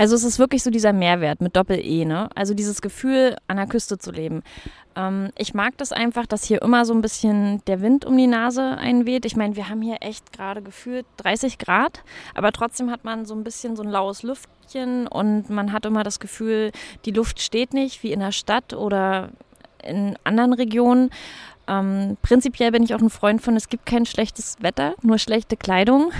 Also es ist wirklich so dieser Mehrwert mit Doppel-E, ne? Also dieses Gefühl, an der Küste zu leben. Ähm, ich mag das einfach, dass hier immer so ein bisschen der Wind um die Nase einweht. Ich meine, wir haben hier echt gerade gefühlt 30 Grad, aber trotzdem hat man so ein bisschen so ein laues Lüftchen und man hat immer das Gefühl, die Luft steht nicht wie in der Stadt oder in anderen Regionen. Ähm, prinzipiell bin ich auch ein Freund von, es gibt kein schlechtes Wetter, nur schlechte Kleidung.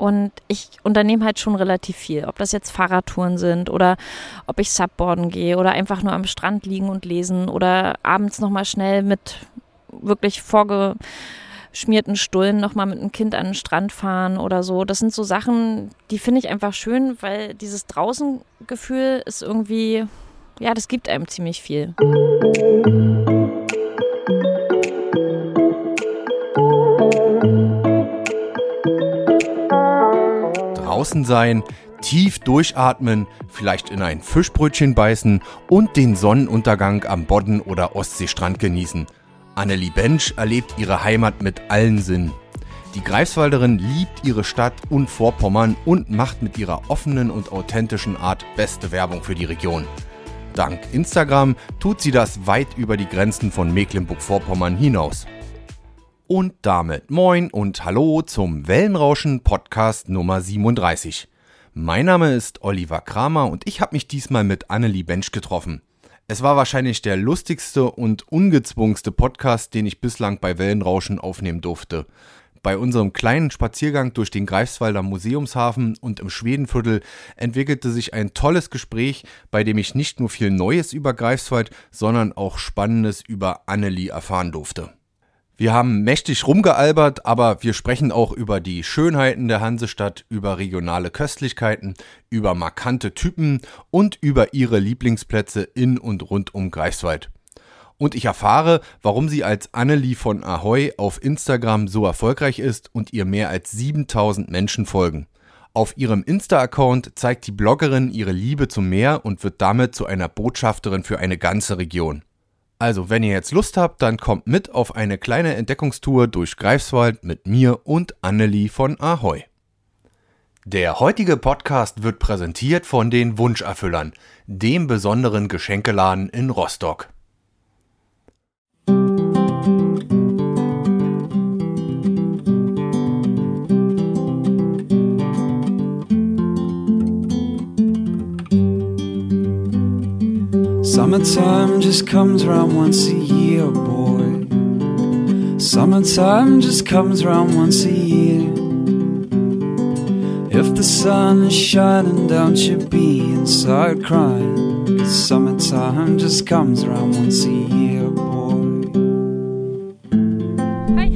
Und ich unternehme halt schon relativ viel. Ob das jetzt Fahrradtouren sind oder ob ich Subboarden gehe oder einfach nur am Strand liegen und lesen oder abends nochmal schnell mit wirklich vorgeschmierten Stullen nochmal mit einem Kind an den Strand fahren oder so. Das sind so Sachen, die finde ich einfach schön, weil dieses Draußengefühl ist irgendwie, ja, das gibt einem ziemlich viel. Draußen sein, tief durchatmen, vielleicht in ein Fischbrötchen beißen und den Sonnenuntergang am Bodden- oder Ostseestrand genießen. Annelie Bench erlebt ihre Heimat mit allen Sinnen. Die Greifswalderin liebt ihre Stadt und Vorpommern und macht mit ihrer offenen und authentischen Art beste Werbung für die Region. Dank Instagram tut sie das weit über die Grenzen von Mecklenburg-Vorpommern hinaus. Und damit moin und hallo zum Wellenrauschen Podcast Nummer 37. Mein Name ist Oliver Kramer und ich habe mich diesmal mit Annelie Bench getroffen. Es war wahrscheinlich der lustigste und ungezwungenste Podcast, den ich bislang bei Wellenrauschen aufnehmen durfte. Bei unserem kleinen Spaziergang durch den Greifswalder Museumshafen und im Schwedenviertel entwickelte sich ein tolles Gespräch, bei dem ich nicht nur viel Neues über Greifswald, sondern auch Spannendes über Annelie erfahren durfte. Wir haben mächtig rumgealbert, aber wir sprechen auch über die Schönheiten der Hansestadt, über regionale Köstlichkeiten, über markante Typen und über ihre Lieblingsplätze in und rund um Greifswald. Und ich erfahre, warum sie als Annelie von Ahoy auf Instagram so erfolgreich ist und ihr mehr als 7000 Menschen folgen. Auf ihrem Insta-Account zeigt die Bloggerin ihre Liebe zum Meer und wird damit zu einer Botschafterin für eine ganze Region. Also, wenn ihr jetzt Lust habt, dann kommt mit auf eine kleine Entdeckungstour durch Greifswald mit mir und Annelie von Ahoy. Der heutige Podcast wird präsentiert von den Wunscherfüllern, dem besonderen Geschenkeladen in Rostock. Summertime just comes round once a year, boy. Summertime just comes round once a year. If the sun is shining, don't you be inside crying. Cause summertime just comes round once a year, boy. Hi.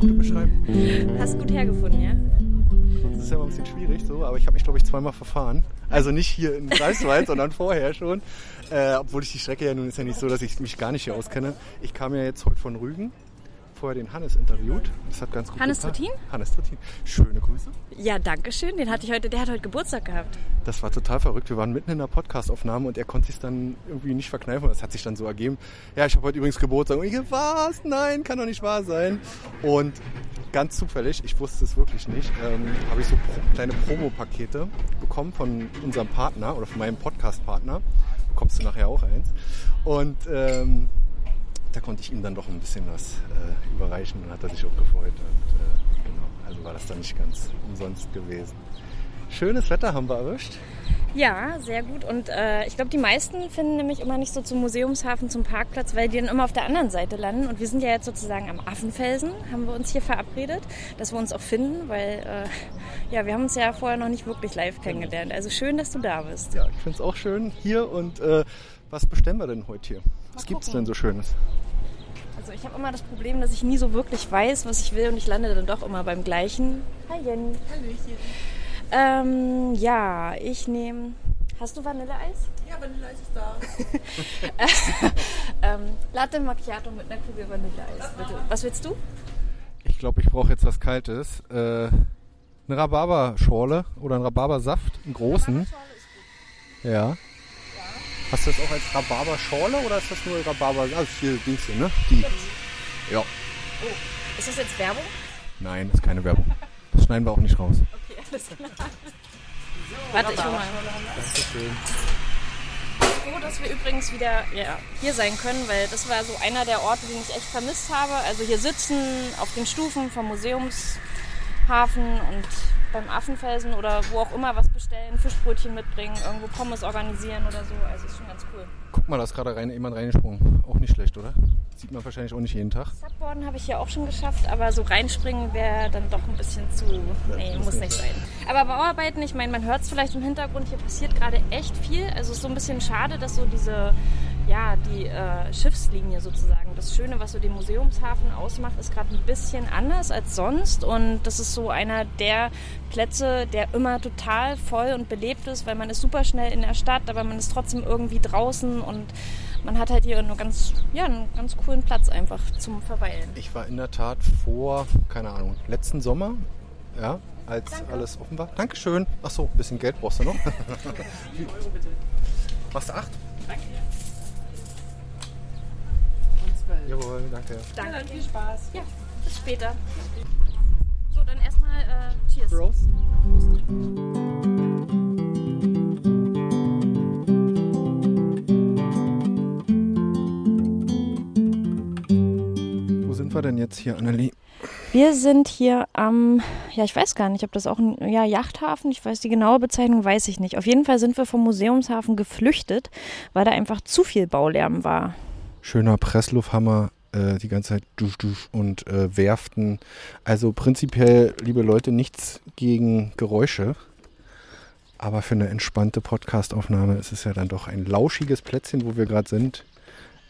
Gute Beschreibung. Hast gut hergefunden, ja? Das ist ja immer ein bisschen schwierig so, aber ich habe mich, glaube ich, zweimal verfahren. Also nicht hier in Greifswald, sondern vorher schon. Äh, obwohl ich die Strecke ja nun ist ja nicht so, dass ich mich gar nicht hier auskenne. Ich kam ja jetzt heute von Rügen, vorher den Hannes interviewt. Das hat ganz gut Hannes gepasst. Trittin? Hannes Trittin. Schöne Grüße. Ja, danke schön. Den hatte ich heute, der hat heute Geburtstag gehabt. Das war total verrückt. Wir waren mitten in der Podcastaufnahme und er konnte sich dann irgendwie nicht verkneifen. Das hat sich dann so ergeben. Ja, ich habe heute übrigens Geburtstag. Und ich was? Nein, kann doch nicht wahr sein. Und ganz zufällig, ich wusste es wirklich nicht, ähm, habe ich so kleine Promo-Pakete bekommen von unserem Partner oder von meinem Podcast-Partner. Bekommst du nachher auch eins. Und ähm, da konnte ich ihm dann doch ein bisschen was äh, überreichen und hat er sich auch gefreut. Und äh, genau, also war das dann nicht ganz umsonst gewesen. Schönes Wetter haben wir erwischt. Ja, sehr gut. Und äh, ich glaube, die meisten finden nämlich immer nicht so zum Museumshafen, zum Parkplatz, weil die dann immer auf der anderen Seite landen. Und wir sind ja jetzt sozusagen am Affenfelsen, haben wir uns hier verabredet, dass wir uns auch finden, weil äh, ja, wir haben uns ja vorher noch nicht wirklich live kennengelernt. Also schön, dass du da bist. Ja, ich finde es auch schön hier. Und äh, was bestellen wir denn heute hier? Was gibt es denn so Schönes? Also ich habe immer das Problem, dass ich nie so wirklich weiß, was ich will und ich lande dann doch immer beim gleichen. Hi Jenny. Ähm, ja, ich nehme. Hast du Vanilleeis? Ja, Vanilleeis ist da. Ähm, Latte Macchiato mit einer Kugel Vanilleeis, bitte. Was willst du? Ich glaube, ich brauche jetzt was Kaltes. Äh, eine Rhabarberschorle oder einen Rhabarbersaft, einen großen. Ja. Hast du das auch als Rhabarberschorle oder ist das nur Rhabarber? Also hier Dings hier, ne? Die. Ja. Ist das jetzt Werbung? Nein, das ist keine Werbung. Das schneiden wir auch nicht raus. Okay, alles klar. Warte, ich hol mal. Dankeschön. froh, dass wir übrigens wieder ja, hier sein können, weil das war so einer der Orte, den ich echt vermisst habe. Also hier sitzen auf den Stufen vom Museumshafen und beim Affenfelsen oder wo auch immer was bestellen, Fischbrötchen mitbringen, irgendwo Pommes organisieren oder so. Also ist schon ganz cool. Guck mal, da ist gerade rein, jemand reingesprungen. Auch nicht schlecht, oder? Sieht man wahrscheinlich auch nicht jeden Tag. Subboarden habe ich hier auch schon geschafft, aber so reinspringen wäre dann doch ein bisschen zu. Nee, muss nicht sein. Aber Bauarbeiten, ich meine, man hört es vielleicht im Hintergrund, hier passiert gerade echt viel. Also es ist so ein bisschen schade, dass so diese, ja, die äh, Schiffslinie sozusagen, das Schöne, was so den Museumshafen ausmacht, ist gerade ein bisschen anders als sonst. Und das ist so einer der Plätze, der immer total voll und belebt ist, weil man ist super schnell in der Stadt, aber man ist trotzdem irgendwie draußen und man hat halt hier einen ganz, ja, einen ganz coolen Platz einfach zum Verweilen. Ich war in der Tat vor, keine Ahnung, letzten Sommer, ja, als alles offen war. Dankeschön. Ach so, ein bisschen Geld brauchst du noch. Machst du acht? Jawohl, danke. Danke. viel Spaß. Ja, bis später. So, dann erstmal äh, Cheers. Prost. Wo sind wir denn jetzt hier, Annelie? Wir sind hier am, ja, ich weiß gar nicht, ob das auch ein ja, Yachthafen, ich weiß die genaue Bezeichnung, weiß ich nicht. Auf jeden Fall sind wir vom Museumshafen geflüchtet, weil da einfach zu viel Baulärm war. Schöner Presslufthammer, äh, die ganze Zeit dusch, dusch und äh, Werften. Also prinzipiell, liebe Leute, nichts gegen Geräusche. Aber für eine entspannte Podcastaufnahme ist es ja dann doch ein lauschiges Plätzchen, wo wir gerade sind,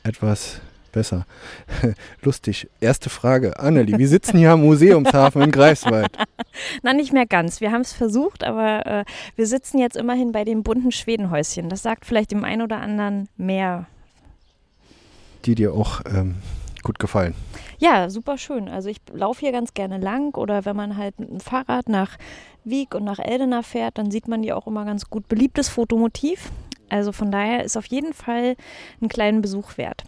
etwas besser. Lustig. Erste Frage. Annelie, wir sitzen hier am Museumshafen in Greifswald. Na, nicht mehr ganz. Wir haben es versucht, aber äh, wir sitzen jetzt immerhin bei dem bunten Schwedenhäuschen. Das sagt vielleicht dem einen oder anderen mehr. Die dir auch ähm, gut gefallen. Ja, super schön. Also ich laufe hier ganz gerne lang oder wenn man halt mit dem Fahrrad nach Wieg und nach Eldena fährt, dann sieht man die auch immer ganz gut. Beliebtes Fotomotiv. Also von daher ist auf jeden Fall einen kleinen Besuch wert.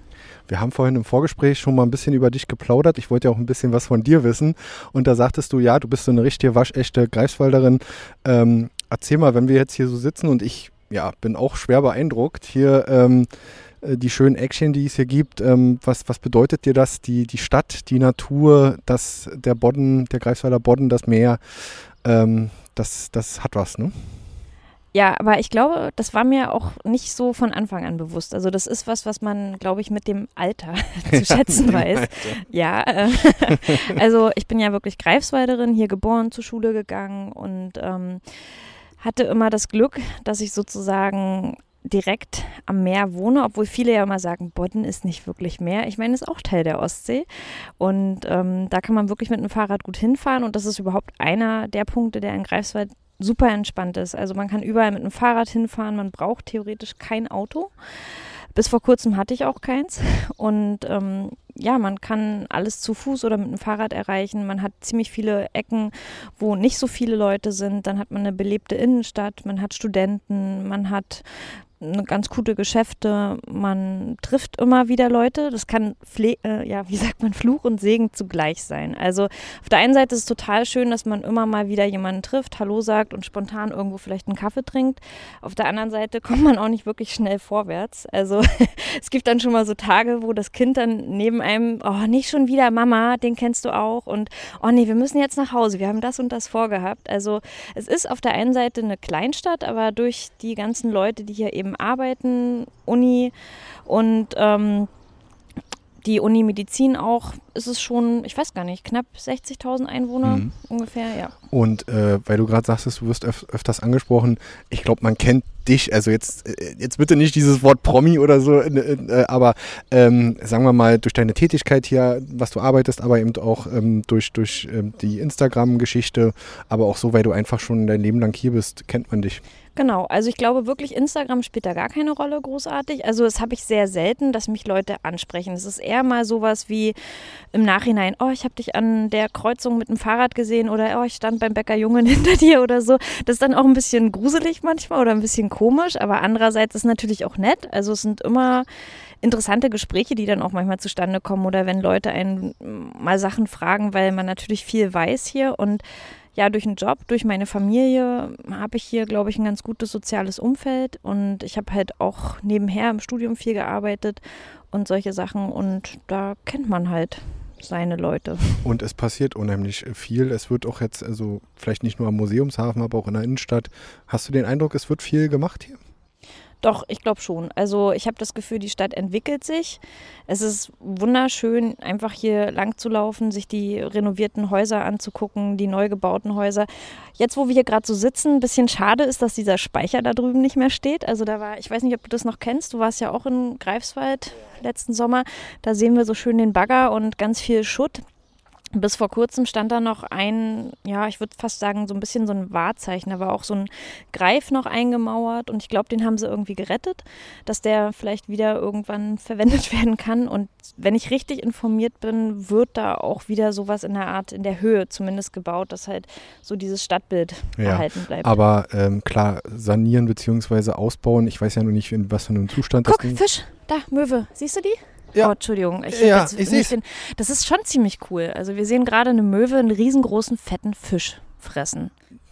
Wir haben vorhin im Vorgespräch schon mal ein bisschen über dich geplaudert. Ich wollte ja auch ein bisschen was von dir wissen. Und da sagtest du, ja, du bist so eine richtige waschechte Greifswalderin. Ähm, erzähl mal, wenn wir jetzt hier so sitzen und ich ja, bin auch schwer beeindruckt. Hier ähm, äh, die schönen Action, die es hier gibt. Ähm, was, was bedeutet dir das? Die, die Stadt, die Natur, das, der Bodden, der Greifswalder Bodden, das Meer, ähm, das, das hat was, ne? Ja, aber ich glaube, das war mir auch nicht so von Anfang an bewusst. Also das ist was, was man, glaube ich, mit dem Alter zu schätzen weiß. Ja, äh, also ich bin ja wirklich Greifswalderin, hier geboren, zur Schule gegangen und ähm, hatte immer das Glück, dass ich sozusagen direkt am Meer wohne, obwohl viele ja immer sagen, Bodden ist nicht wirklich Meer. Ich meine, es ist auch Teil der Ostsee und ähm, da kann man wirklich mit dem Fahrrad gut hinfahren und das ist überhaupt einer der Punkte, der in Greifswald super entspannt ist. Also man kann überall mit dem Fahrrad hinfahren, man braucht theoretisch kein Auto. Bis vor kurzem hatte ich auch keins. Und ähm, ja, man kann alles zu Fuß oder mit dem Fahrrad erreichen. Man hat ziemlich viele Ecken, wo nicht so viele Leute sind. Dann hat man eine belebte Innenstadt, man hat Studenten, man hat eine ganz gute Geschäfte, man trifft immer wieder Leute. Das kann, Pfle äh, ja, wie sagt man, Fluch und Segen zugleich sein. Also auf der einen Seite ist es total schön, dass man immer mal wieder jemanden trifft, Hallo sagt und spontan irgendwo vielleicht einen Kaffee trinkt. Auf der anderen Seite kommt man auch nicht wirklich schnell vorwärts. Also es gibt dann schon mal so Tage, wo das Kind dann neben einem, oh, nicht schon wieder Mama, den kennst du auch und oh nee, wir müssen jetzt nach Hause, wir haben das und das vorgehabt. Also es ist auf der einen Seite eine Kleinstadt, aber durch die ganzen Leute, die hier eben arbeiten, Uni und ähm, die Uni Medizin auch, ist es schon, ich weiß gar nicht, knapp 60.000 Einwohner Mhm. ungefähr, ja. Und äh, weil du gerade sagtest, du wirst öf öfters angesprochen, ich glaube, man kennt dich, also jetzt, äh, jetzt bitte nicht dieses Wort Promi oder so, äh, aber ähm, sagen wir mal, durch deine Tätigkeit hier, was du arbeitest, aber eben auch ähm, durch, durch ähm, die Instagram-Geschichte, aber auch so, weil du einfach schon dein Leben lang hier bist, kennt man dich. Genau, also ich glaube wirklich, Instagram spielt da gar keine Rolle großartig. Also das habe ich sehr selten, dass mich Leute ansprechen. Es ist eher mal sowas wie im Nachhinein, oh, ich habe dich an der Kreuzung mit dem Fahrrad gesehen oder oh, ich stand beim Bäcker Jungen hinter dir oder so. Das ist dann auch ein bisschen gruselig manchmal oder ein bisschen komisch, aber andererseits ist natürlich auch nett. Also es sind immer interessante Gespräche, die dann auch manchmal zustande kommen oder wenn Leute einen mal Sachen fragen, weil man natürlich viel weiß hier und ja, durch den Job, durch meine Familie habe ich hier, glaube ich, ein ganz gutes soziales Umfeld und ich habe halt auch nebenher im Studium viel gearbeitet und solche Sachen und da kennt man halt seine Leute. Und es passiert unheimlich viel. Es wird auch jetzt, also vielleicht nicht nur am Museumshafen, aber auch in der Innenstadt. Hast du den Eindruck, es wird viel gemacht hier? Doch, ich glaube schon. Also ich habe das Gefühl, die Stadt entwickelt sich. Es ist wunderschön, einfach hier lang zu laufen, sich die renovierten Häuser anzugucken, die neu gebauten Häuser. Jetzt, wo wir hier gerade so sitzen, ein bisschen schade ist, dass dieser Speicher da drüben nicht mehr steht. Also da war, ich weiß nicht, ob du das noch kennst, du warst ja auch in Greifswald letzten Sommer. Da sehen wir so schön den Bagger und ganz viel Schutt. Bis vor kurzem stand da noch ein, ja, ich würde fast sagen, so ein bisschen so ein Wahrzeichen. Da war auch so ein Greif noch eingemauert und ich glaube, den haben sie irgendwie gerettet, dass der vielleicht wieder irgendwann verwendet werden kann. Und wenn ich richtig informiert bin, wird da auch wieder sowas in der Art, in der Höhe zumindest gebaut, dass halt so dieses Stadtbild ja, erhalten bleibt. Aber ähm, klar, sanieren bzw. ausbauen, ich weiß ja noch nicht, in was für einem Zustand Guck, das Ding Fisch, da, Möwe, siehst du die? Ja. Oh, Entschuldigung. Ich ja, ich sehe den, Das ist schon ziemlich cool. Also wir sehen gerade eine Möwe einen riesengroßen, fetten Fisch fressen.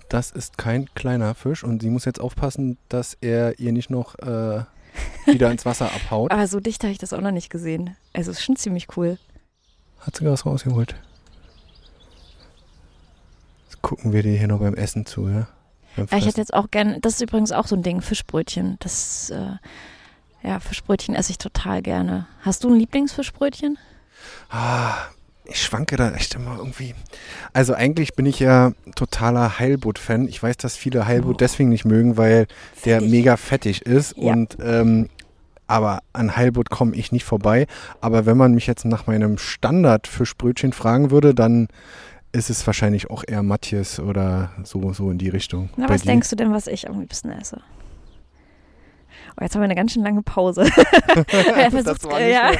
Das ist kein kleiner Fisch und sie muss jetzt aufpassen, dass er ihr nicht noch äh, wieder ins Wasser abhaut. Aber so dicht habe ich das auch noch nicht gesehen. Also ist schon ziemlich cool. Hat sie was rausgeholt. Jetzt gucken wir dir hier noch beim Essen zu, ja? ja ich hätte jetzt auch gerne, das ist übrigens auch so ein Ding, Fischbrötchen. Das äh, ja, Fischbrötchen esse ich total gerne. Hast du ein Lieblingsfischbrötchen? Ah, ich schwanke da echt immer irgendwie. Also eigentlich bin ich ja totaler Heilbutt-Fan. Ich weiß, dass viele Heilbutt oh. deswegen nicht mögen, weil fettig. der mega fettig ist. Ja. Und ähm, aber an Heilbutt komme ich nicht vorbei. Aber wenn man mich jetzt nach meinem Standard-Fischbrötchen fragen würde, dann ist es wahrscheinlich auch eher Matthias oder so, so in die Richtung. Na, was dir? denkst du denn, was ich am liebsten esse? Oh, jetzt haben wir eine ganz schön lange Pause. das, war ja.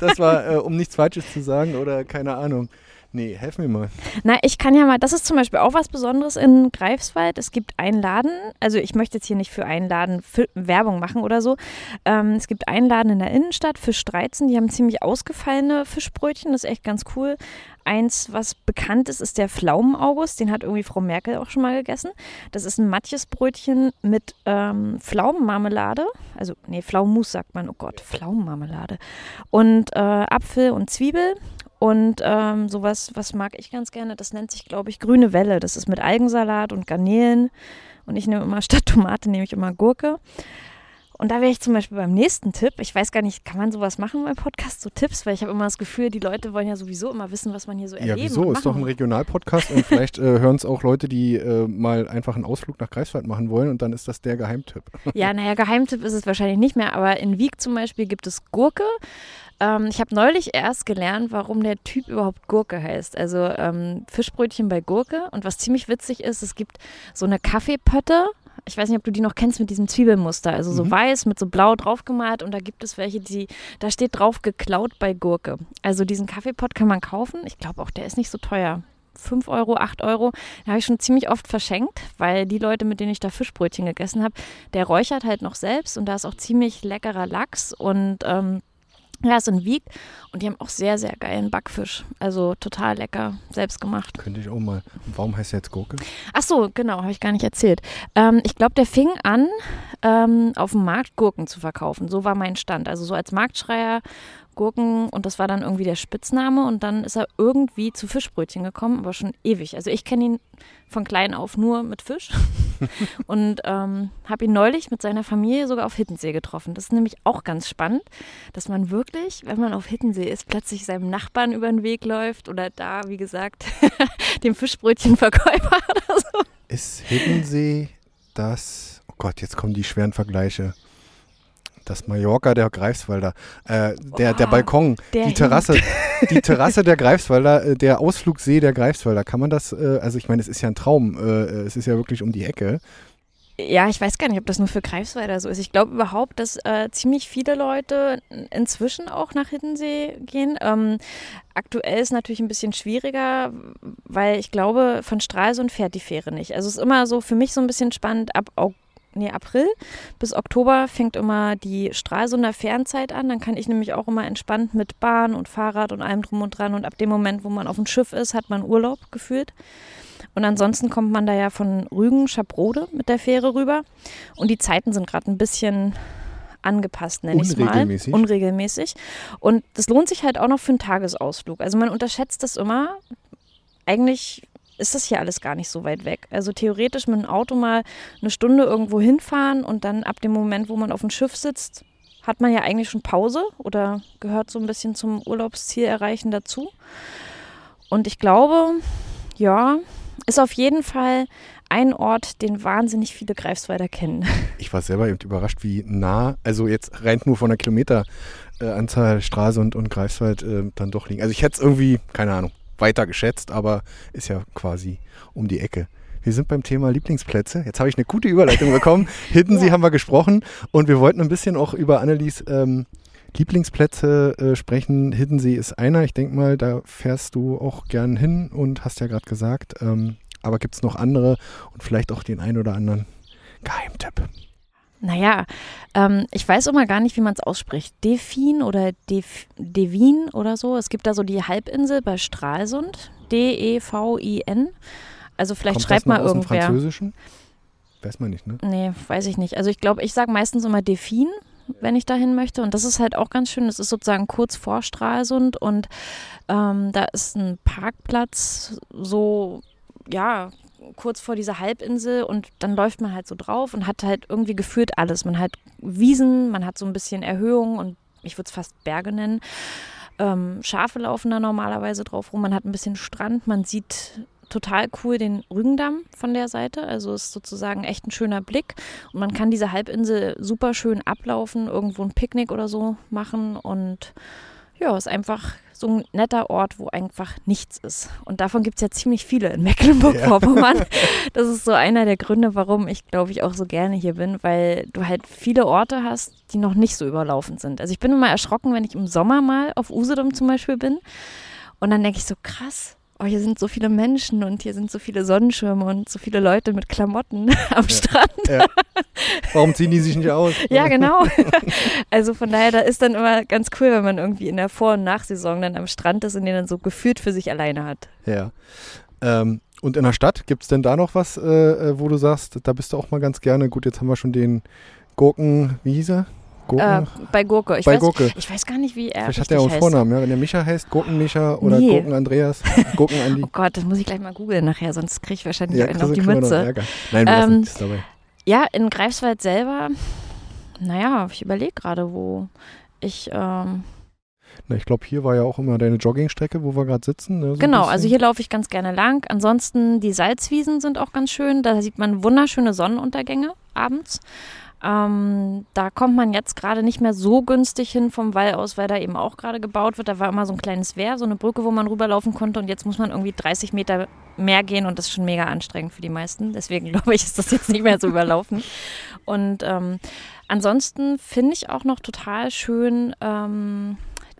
das war, äh, um nichts Falsches zu sagen oder keine Ahnung. Nee, helf mir mal. Na, ich kann ja mal, das ist zum Beispiel auch was Besonderes in Greifswald. Es gibt einen Laden, also ich möchte jetzt hier nicht für einen Laden Werbung machen oder so. Ähm, es gibt einen Laden in der Innenstadt, Fisch 13, die haben ziemlich ausgefallene Fischbrötchen, das ist echt ganz cool. Eins, was bekannt ist, ist der Pflaumen-August. Den hat irgendwie Frau Merkel auch schon mal gegessen. Das ist ein Matjesbrötchen mit ähm, Pflaumenmarmelade. Also, nee, Pflaumenmus sagt man. Oh Gott, Pflaumenmarmelade. Und äh, Apfel und Zwiebel. Und ähm, sowas, was mag ich ganz gerne, das nennt sich, glaube ich, grüne Welle. Das ist mit Algensalat und Garnelen. Und ich nehme immer statt Tomate, nehme ich immer Gurke. Und da wäre ich zum Beispiel beim nächsten Tipp. Ich weiß gar nicht, kann man sowas machen beim Podcast, so Tipps? Weil ich habe immer das Gefühl, die Leute wollen ja sowieso immer wissen, was man hier so erlebt. Ja, wieso? Ist doch ein Regionalpodcast und vielleicht äh, hören es auch Leute, die äh, mal einfach einen Ausflug nach Greifswald machen wollen und dann ist das der Geheimtipp. Ja, naja, Geheimtipp ist es wahrscheinlich nicht mehr, aber in Wieg zum Beispiel gibt es Gurke. Ähm, ich habe neulich erst gelernt, warum der Typ überhaupt Gurke heißt. Also ähm, Fischbrötchen bei Gurke. Und was ziemlich witzig ist, es gibt so eine Kaffeepötte ich weiß nicht, ob du die noch kennst mit diesem Zwiebelmuster. Also so mhm. weiß mit so blau draufgemalt und da gibt es welche, die, da steht drauf geklaut bei Gurke. Also diesen Kaffeepot kann man kaufen. Ich glaube auch, der ist nicht so teuer. 5 Euro, 8 Euro. Den habe ich schon ziemlich oft verschenkt, weil die Leute, mit denen ich da Fischbrötchen gegessen habe, der räuchert halt noch selbst und da ist auch ziemlich leckerer Lachs und ähm, ja, ist in Wieg und die haben auch sehr, sehr geilen Backfisch. Also total lecker, selbst gemacht. Könnte ich auch mal. Warum heißt der jetzt Gurke? Ach so, genau, habe ich gar nicht erzählt. Ähm, ich glaube, der fing an, ähm, auf dem Markt Gurken zu verkaufen. So war mein Stand. Also so als Marktschreier Gurken und das war dann irgendwie der Spitzname und dann ist er irgendwie zu Fischbrötchen gekommen, aber schon ewig. Also ich kenne ihn von klein auf nur mit Fisch und ähm, habe ihn neulich mit seiner Familie sogar auf Hittensee getroffen. Das ist nämlich auch ganz spannend, dass man wirklich, wenn man auf Hittensee ist, plötzlich seinem Nachbarn über den Weg läuft oder da, wie gesagt, dem Fischbrötchenverkäufer oder so. Ist Hittensee das, oh Gott, jetzt kommen die schweren Vergleiche das Mallorca der Greifswalder, äh, der, oh, der Balkon, der die Terrasse, die Terrasse der Greifswalder, äh, der Ausflugsee der Greifswalder. Kann man das, äh, also ich meine, es ist ja ein Traum, äh, es ist ja wirklich um die Ecke. Ja, ich weiß gar nicht, ob das nur für Greifswalder so ist. Ich glaube überhaupt, dass äh, ziemlich viele Leute inzwischen auch nach Hiddensee gehen. Ähm, aktuell ist natürlich ein bisschen schwieriger, weil ich glaube, von Stralsund fährt die Fähre nicht. Also es ist immer so für mich so ein bisschen spannend, ab August nee, April bis Oktober fängt immer die Stralsunder Fernzeit an. Dann kann ich nämlich auch immer entspannt mit Bahn und Fahrrad und allem drum und dran. Und ab dem Moment, wo man auf dem Schiff ist, hat man Urlaub gefühlt. Und ansonsten kommt man da ja von Rügen, Schabrode mit der Fähre rüber. Und die Zeiten sind gerade ein bisschen angepasst, nenne ich es mal. Unregelmäßig. Unregelmäßig. Und das lohnt sich halt auch noch für einen Tagesausflug. Also man unterschätzt das immer. Eigentlich ist das hier alles gar nicht so weit weg. Also theoretisch mit dem Auto mal eine Stunde irgendwo hinfahren und dann ab dem Moment, wo man auf dem Schiff sitzt, hat man ja eigentlich schon Pause oder gehört so ein bisschen zum Urlaubsziel erreichen dazu. Und ich glaube, ja, ist auf jeden Fall ein Ort, den wahnsinnig viele Greifswalder kennen. Ich war selber eben überrascht, wie nah, also jetzt rein nur von der Kilometeranzahl Straße und, und Greifswald äh, dann doch liegen. Also ich hätte es irgendwie, keine Ahnung, weiter geschätzt, aber ist ja quasi um die Ecke. Wir sind beim Thema Lieblingsplätze. Jetzt habe ich eine gute Überleitung bekommen. Hiddensee Ja. haben wir gesprochen und wir wollten ein bisschen auch über Annelies ähm, Lieblingsplätze äh, sprechen. Hiddensee ist einer. Ich denke mal, da fährst du auch gern hin und hast ja gerade gesagt. Ähm, aber gibt es noch andere und vielleicht auch den einen oder anderen Geheimtipp? Naja, ähm, ich weiß immer gar nicht, wie man es ausspricht. Defin oder Def Devin oder so. Es gibt da so die Halbinsel bei Stralsund. D-E-V-I-N. Also vielleicht Kommt schreibt das mal aus dem irgendwer. Französischen? Weiß man nicht, ne? Nee, weiß ich nicht. Also ich glaube, ich sage meistens immer Defin, wenn ich dahin möchte. Und das ist halt auch ganz schön. Das ist sozusagen kurz vor Stralsund und ähm, da ist ein Parkplatz so, ja, kurz vor dieser Halbinsel und dann läuft man halt so drauf und hat halt irgendwie gefühlt alles. Man hat Wiesen, man hat so ein bisschen Erhöhung und ich würde es fast Berge nennen. Ähm, Schafe laufen da normalerweise drauf rum. Man hat ein bisschen Strand, man sieht total cool den Rügendamm von der Seite. Also ist sozusagen echt ein schöner Blick. Und man kann diese Halbinsel super schön ablaufen, irgendwo ein Picknick oder so machen. Und ja, ist einfach so ein netter Ort, wo einfach nichts ist. Und davon gibt es ja ziemlich viele in Mecklenburg-Vorpommern. Das ist so einer der Gründe, warum ich, glaube ich, auch so gerne hier bin, weil du halt viele Orte hast, die noch nicht so überlaufen sind. Also ich bin immer erschrocken, wenn ich im Sommer mal auf Usedom zum Beispiel bin. Und dann denke ich so, krass, oh, hier sind so viele Menschen und hier sind so viele Sonnenschirme und so viele Leute mit Klamotten am Strand. Ja. Warum ziehen die sich nicht aus? Ja, genau. Also von daher, da ist dann immer ganz cool, wenn man irgendwie in der Vor- und Nachsaison dann am Strand ist und den dann so gefühlt für sich alleine hat. Ja. Ähm, und in der Stadt, gibt es denn da noch was, äh, äh, wo du sagst, da bist du auch mal ganz gerne? Gut, jetzt haben wir schon den Gurken, wie hieß er? Gurken? Äh, bei Gurke. Ich, Bei weiß, Gurke. ich weiß gar nicht, wie er Vielleicht hat er auch einen. Vornamen, ja? Wenn der Micha heißt, Gurken-Micha oder Nee. Gurken-Andreas, Gurken-Andi. Oh Gott, das muss ich gleich mal googeln nachher, sonst kriege ich wahrscheinlich einen kriegst auf die Mütze. Nein, wir Ähm, das dabei. Ja, in Greifswald selber, naja, ich überlege gerade, wo ich, ähm, Na, ich glaube, hier war ja auch immer deine Joggingstrecke, wo wir gerade sitzen. Ne, so genau, also hier laufe ich ganz gerne lang. Ansonsten die Salzwiesen sind auch ganz schön. Da sieht man wunderschöne Sonnenuntergänge abends. Ähm, da kommt man jetzt gerade nicht mehr so günstig hin vom Wall aus, weil da eben auch gerade gebaut wird. Da war immer so ein kleines Wehr, so eine Brücke, wo man rüberlaufen konnte. Und jetzt muss man irgendwie 30 Meter mehr gehen und das ist schon mega anstrengend für die meisten. Deswegen glaube ich, ist das jetzt nicht mehr so überlaufen. Und ähm, ansonsten finde ich auch noch total schön ähm,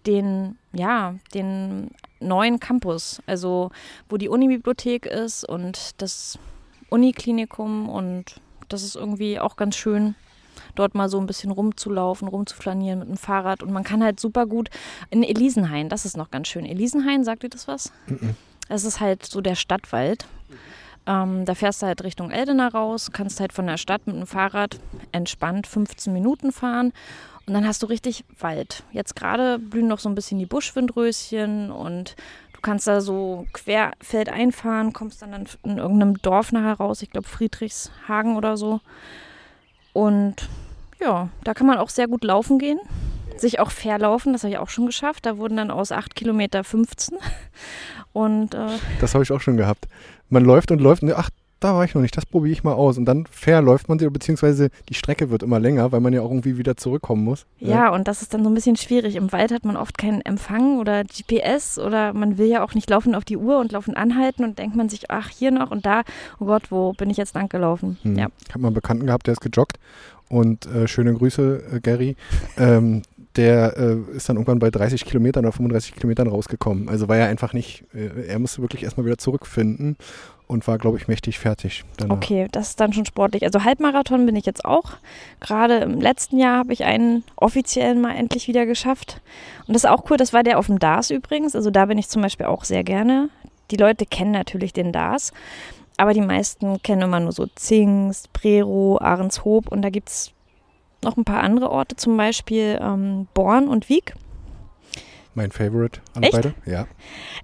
den, ja, den neuen Campus, also wo die Unibibliothek ist und das Uniklinikum und das ist irgendwie auch ganz schön, dort mal so ein bisschen rumzulaufen, rumzuflanieren mit dem Fahrrad und man kann halt super gut in Elisenhain, das ist noch ganz schön. Elisenhain, sagt ihr das was? Das ist halt so der Stadtwald. Ähm, da fährst du halt Richtung Eldena raus, kannst halt von der Stadt mit dem Fahrrad entspannt 15 Minuten fahren und dann hast du richtig Wald. Jetzt gerade blühen noch so ein bisschen die Buschwindröschen und du kannst da so querfeld einfahren, kommst dann in irgendeinem Dorf nachher raus, ich glaube Friedrichshagen oder so. Und ja, da kann man auch sehr gut laufen gehen, sich auch verlaufen, das habe ich auch schon geschafft. Da wurden dann aus 8 Kilometer 15. Und äh, Das habe ich auch schon gehabt. Man läuft und läuft und ach, da war ich noch nicht, das probiere ich mal aus. Und dann verläuft man sie, beziehungsweise die Strecke wird immer länger, weil man ja auch irgendwie wieder zurückkommen muss. Ja, und das ist dann so ein bisschen schwierig. Im Wald hat man oft keinen Empfang oder GPS oder man will ja auch nicht laufen auf die Uhr und laufen anhalten und denkt man sich, ach, hier noch und da, oh Gott, wo bin ich jetzt lang gelaufen? Hm. Ja. Ich habe mal einen Bekannten gehabt, der ist gejoggt und äh, schöne Grüße, äh, Gary. ähm, der äh, ist dann irgendwann bei 30 Kilometern oder 35 Kilometern rausgekommen. Also war er einfach nicht, äh, er musste wirklich erstmal wieder zurückfinden und war, glaube ich, mächtig fertig. Danach. Okay, das ist dann schon sportlich. Also Halbmarathon bin ich jetzt auch. Gerade im letzten Jahr habe ich einen offiziellen mal endlich wieder geschafft. Und das ist auch cool, das war der auf dem DAS übrigens. Also da bin ich zum Beispiel auch sehr gerne. Die Leute kennen natürlich den DAS. Aber die meisten kennen immer nur so Zingst, Prero, Ahrenshoop und da gibt es noch ein paar andere Orte, zum Beispiel ähm, Born und Wieg. Mein Favorite an Echt? beide, ja.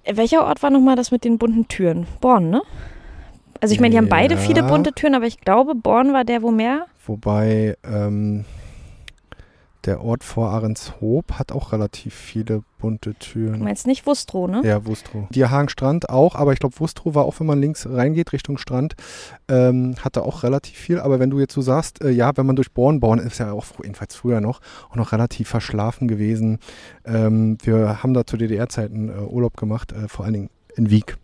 Äh, Welcher Ort war nochmal das mit den bunten Türen? Born, ne? Also ich meine, die haben beide Ja. viele bunte Türen, aber ich glaube, Born war der, wo mehr. Wobei ähm, der Ort vor Ahrenshoop hat auch relativ viele bunte Du Türen. meinst nicht Wustrow, ne? Ja, Wustrow. Dierhagen-Strand auch, aber ich glaube, Wustrow war auch, wenn man links reingeht Richtung Strand, ähm, hatte auch relativ viel. Aber wenn du jetzt so sagst, äh, ja, wenn man durch Born, Born ist ja auch jedenfalls früher noch, auch noch relativ verschlafen gewesen. Ähm, wir haben da zu DDR-Zeiten äh, Urlaub gemacht, äh, vor allen Dingen in Wieg.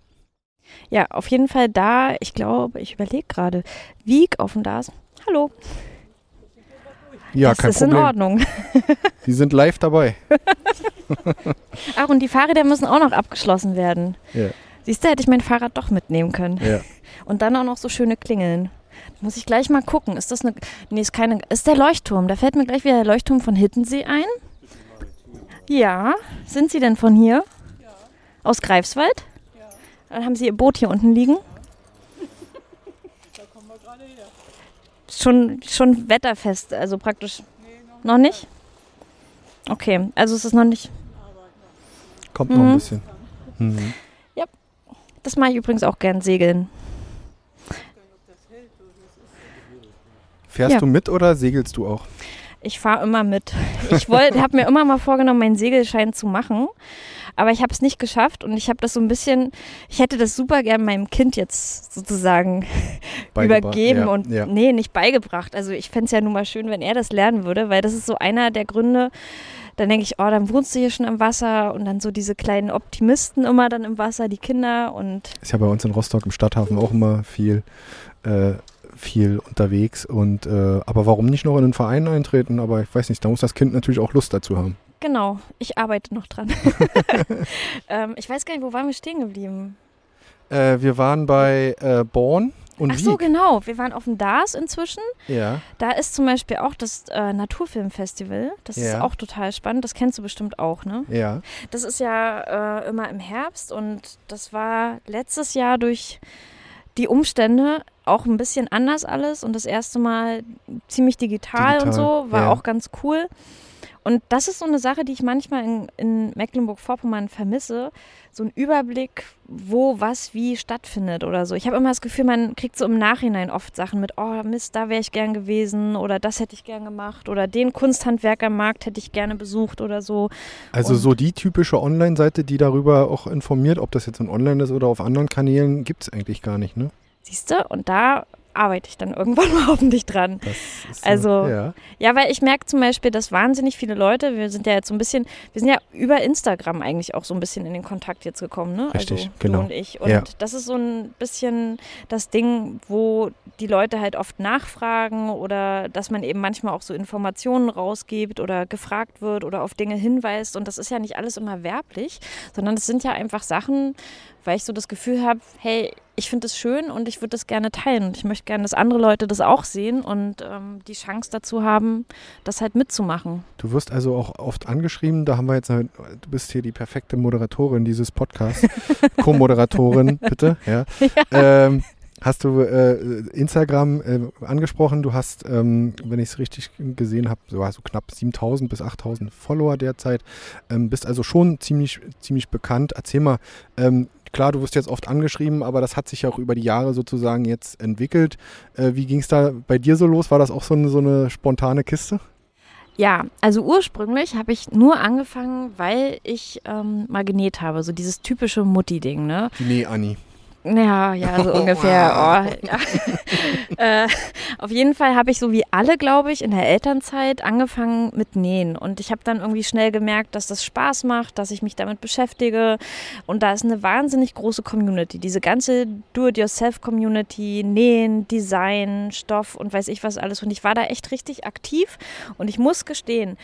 Ja, auf jeden Fall da, ich glaube, ich überlege gerade, Wieg auf dem DAS. Hallo, Ja, das kein ist in Problem. Ordnung. Die sind live dabei. Ach, und die Fahrräder müssen auch noch abgeschlossen werden. Ja, Siehst du, hätte ich mein Fahrrad doch mitnehmen können. ja. Und dann auch noch so schöne Klingeln. Muss ich gleich mal gucken. Ist das eine. Nee, ist keine. Ist der Leuchtturm. Da fällt mir gleich wieder der Leuchtturm von Hittensee ein. Ja. Sind Sie denn von hier? Aus Greifswald? Dann haben Sie Ihr Boot hier unten liegen. Schon, schon wetterfest, also praktisch. noch nicht? Okay, also es ist noch nicht. Kommt noch ein Mhm. bisschen. Mhm. Das mache ich übrigens auch gern segeln. Fährst Ja. du mit oder segelst du auch? Ich fahre immer mit. Ich habe mir immer mal vorgenommen, meinen Segelschein zu machen, aber ich habe es nicht geschafft und ich habe das so ein bisschen, ich hätte das super gern meinem Kind jetzt sozusagen übergeben ja, und ja. nee, nicht beigebracht. Also ich fände es ja nun mal schön, wenn er das lernen würde, weil das ist so einer der Gründe, dann denke ich, oh, dann wohnst du hier schon am Wasser und dann so diese kleinen Optimisten immer dann im Wasser, die Kinder und Ist ja bei uns in Rostock im Stadthafen auch immer viel, äh, viel unterwegs. Und äh, aber warum nicht noch in einen Verein eintreten? Aber ich weiß nicht, da muss das Kind natürlich auch Lust dazu haben. Genau, ich arbeite noch dran. ähm, ich weiß gar nicht, wo waren wir stehen geblieben? Äh, wir waren bei äh, Born und Ach so, Wieg. genau. Wir waren auf dem DAS inzwischen. Ja, Da ist zum Beispiel auch das äh, Naturfilmfestival. Das ist Ja. auch total spannend. Das kennst du bestimmt auch, ne? ja. Das ist ja äh, immer im Herbst und das war letztes Jahr durch die Umstände auch ein bisschen anders alles und das erste Mal ziemlich digital, und Digital, so. War ja. auch ganz cool. Und das ist so eine Sache, die ich manchmal in, in Mecklenburg-Vorpommern vermisse. So ein Überblick, wo was wie stattfindet oder so. Ich habe immer das Gefühl, man kriegt so im Nachhinein oft Sachen mit, oh Mist, da wäre ich gern gewesen oder das hätte ich gern gemacht oder den Kunsthandwerkermarkt hätte ich gerne besucht oder so. Also Und- so die typische Online-Seite, die darüber auch informiert, ob das jetzt in Online ist oder auf anderen Kanälen, gibt es eigentlich gar nicht, ne? Siehst du? Und da arbeite ich dann irgendwann mal hoffentlich dran. Das ist so, Also- ja. Ja, weil ich merke zum Beispiel, dass wahnsinnig viele Leute, wir sind ja jetzt so ein bisschen, wir sind ja über Instagram eigentlich auch so ein bisschen in den Kontakt jetzt gekommen, ne? Richtig, also, genau. Du und ich. Und Ja. das ist so ein bisschen das Ding, wo die Leute halt oft nachfragen oder dass man eben manchmal auch so Informationen rausgibt oder gefragt wird oder auf Dinge hinweist. Und das ist ja nicht alles immer werblich, sondern es sind ja einfach Sachen, weil ich so das Gefühl habe, hey, ich finde es schön und ich würde das gerne teilen. Ich möchte gerne, dass andere Leute das auch sehen und ähm, die Chance dazu haben, das halt mitzumachen. Du wirst also auch oft angeschrieben, da haben wir jetzt, halt- du bist hier die perfekte Moderatorin dieses Podcasts, Co-Moderatorin, bitte, ja. Ähm, hast du äh, Instagram äh, angesprochen, du hast, ähm, wenn ich es richtig gesehen habe, so, so knapp 7000 bis 8000 Follower derzeit, ähm, bist also schon ziemlich, ziemlich bekannt. Erzähl mal, ähm, klar, du wirst jetzt oft angeschrieben, aber das hat sich ja auch über die Jahre sozusagen jetzt entwickelt. Äh, wie ging es da bei dir so los? War das auch so eine, so eine spontane Kiste? Ja, also ursprünglich habe ich nur angefangen, weil ich ähm, mal genäht habe. So dieses typische Mutti-Ding, ne? Nee, Anni. Ja, ja, so ungefähr. Oh, ja. äh, auf jeden Fall habe ich so wie alle, glaube ich, in der Elternzeit angefangen mit Nähen. Und ich habe dann irgendwie schnell gemerkt, dass das Spaß macht, dass ich mich damit beschäftige. Und da ist eine wahnsinnig große Community. Diese ganze Do-it-yourself-Community, Nähen, Design, Stoff und weiß ich was alles. Und ich war da echt richtig aktiv. Und ich muss gestehen,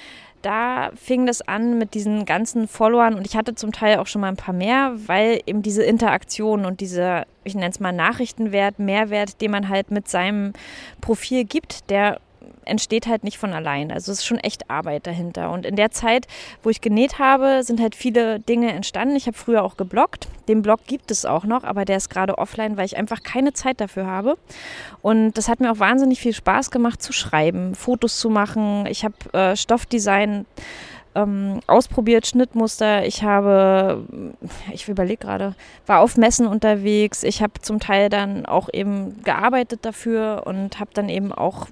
da fing das an mit diesen ganzen Followern und ich hatte zum Teil auch schon mal ein paar mehr, weil eben diese Interaktion und dieser, ich nenne es mal Nachrichtenwert, Mehrwert, den man halt mit seinem Profil gibt, der entsteht halt nicht von allein. Also es ist schon echt Arbeit dahinter. Und in der Zeit, wo ich genäht habe, sind halt viele Dinge entstanden. Ich habe früher auch gebloggt. Den Blog gibt es auch noch, aber der ist gerade offline, weil ich einfach keine Zeit dafür habe. Und das hat mir auch wahnsinnig viel Spaß gemacht zu schreiben, Fotos zu machen. Ich habe äh, Stoffdesign ähm, ausprobiert, Schnittmuster. Ich habe, ich überlege gerade, war auf Messen unterwegs. Ich habe zum Teil dann auch eben gearbeitet dafür und habe dann eben auch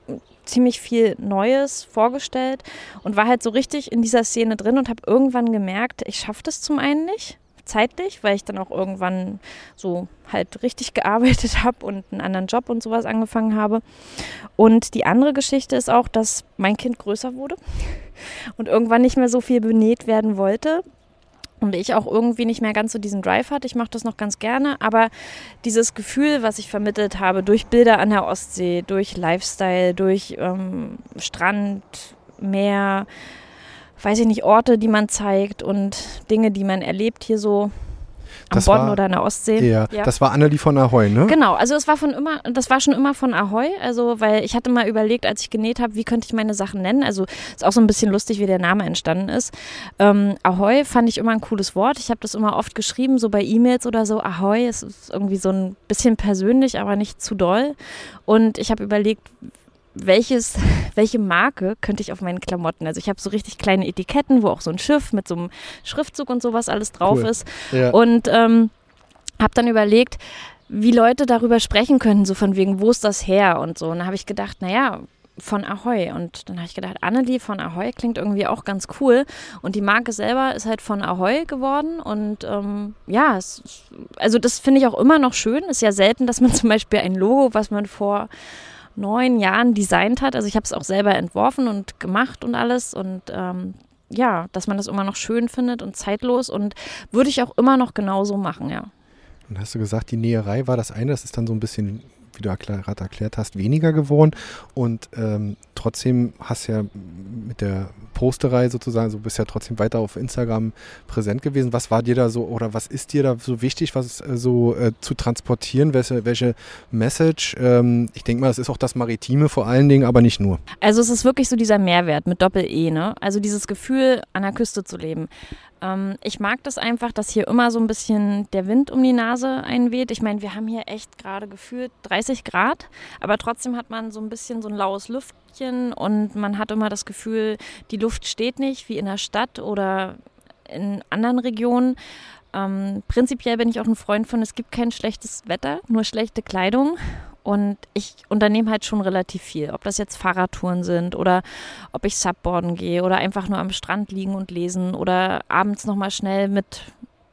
ziemlich viel Neues vorgestellt und war halt so richtig in dieser Szene drin und habe irgendwann gemerkt, ich schaffe das zum einen nicht zeitlich, weil ich dann auch irgendwann so halt richtig gearbeitet habe und einen anderen Job und sowas angefangen habe. Und die andere Geschichte ist auch, dass mein Kind größer wurde und irgendwann nicht mehr so viel benäht werden wollte und ich auch irgendwie nicht mehr ganz so diesen Drive hatte. Ich mache das noch ganz gerne, aber dieses Gefühl, was ich vermittelt habe durch Bilder an der Ostsee, durch Lifestyle, durch ähm, Strand, Meer, weiß ich nicht, Orte, die man zeigt und Dinge, die man erlebt hier so am Das Bodden war- oder an der Ostsee. Ja, das war Annelie von Ahoy, ne? Genau, also es war von immer, das war schon immer von Ahoy, also weil ich hatte mal überlegt, als ich genäht habe, wie könnte ich meine Sachen nennen. Also ist auch so ein bisschen lustig, wie der Name entstanden ist. Ähm, Ahoy fand ich immer ein cooles Wort. Ich habe das immer oft geschrieben, so bei E-Mails oder so. Ahoy, es ist irgendwie so ein bisschen persönlich, aber nicht zu doll. Und ich habe überlegt, welches, welche Marke könnte ich auf meinen Klamotten? Also ich habe so richtig kleine Etiketten, wo auch so ein Schiff mit so einem Schriftzug und sowas alles drauf Cool. ist. Ja. Und ähm, habe dann überlegt, wie Leute darüber sprechen könnten, so von wegen, wo ist das her und so. Und dann habe ich gedacht, naja, von Ahoy. Und dann habe ich gedacht, Annelie von Ahoy klingt irgendwie auch ganz cool. Und die Marke selber ist halt von Ahoy geworden. Und ähm, ja, es, also das finde ich auch immer noch schön. Ist ja selten, dass man zum Beispiel ein Logo, was man vor neun Jahren designt hat. Also ich habe es auch selber entworfen und gemacht und alles. Und ähm, ja, dass man das immer noch schön findet und zeitlos. Und würde ich auch immer noch genauso machen, ja. Dann hast du gesagt, die Näherei war das eine, das ist dann so ein bisschen, wie du gerade erklärt hast, weniger geworden. Und ähm, trotzdem hast ja mit der Posterei sozusagen, so bist ja trotzdem weiter auf Instagram präsent gewesen. Was war dir da so oder was ist dir da so wichtig, was äh, so äh, zu transportieren? Welche, welche Message? Ähm, ich denke mal, es ist auch das Maritime vor allen Dingen, aber nicht nur. Also es ist wirklich so dieser Mehrwert mit Doppel-E, ne? Also dieses Gefühl, an der Küste zu leben. Ähm, ich mag das einfach, dass hier immer so ein bisschen der Wind um die Nase einweht. Ich meine, wir haben hier echt gerade gefühlt 30 Grad, aber trotzdem hat man so ein bisschen so ein laues Lüftchen und man hat immer das Gefühl, die Luft steht nicht wie in der Stadt oder in anderen Regionen. Ähm, prinzipiell bin ich auch ein Freund von, es gibt kein schlechtes Wetter, nur schlechte Kleidung. Und ich unternehme halt schon relativ viel. Ob das jetzt Fahrradtouren sind oder ob ich Subboarden gehe oder einfach nur am Strand liegen und lesen oder abends nochmal schnell mit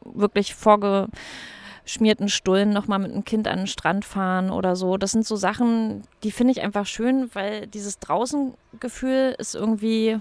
wirklich vorgeschmierten Stullen nochmal mit einem Kind an den Strand fahren oder so. Das sind so Sachen, die finde ich einfach schön, weil dieses Draußengefühl ist irgendwie,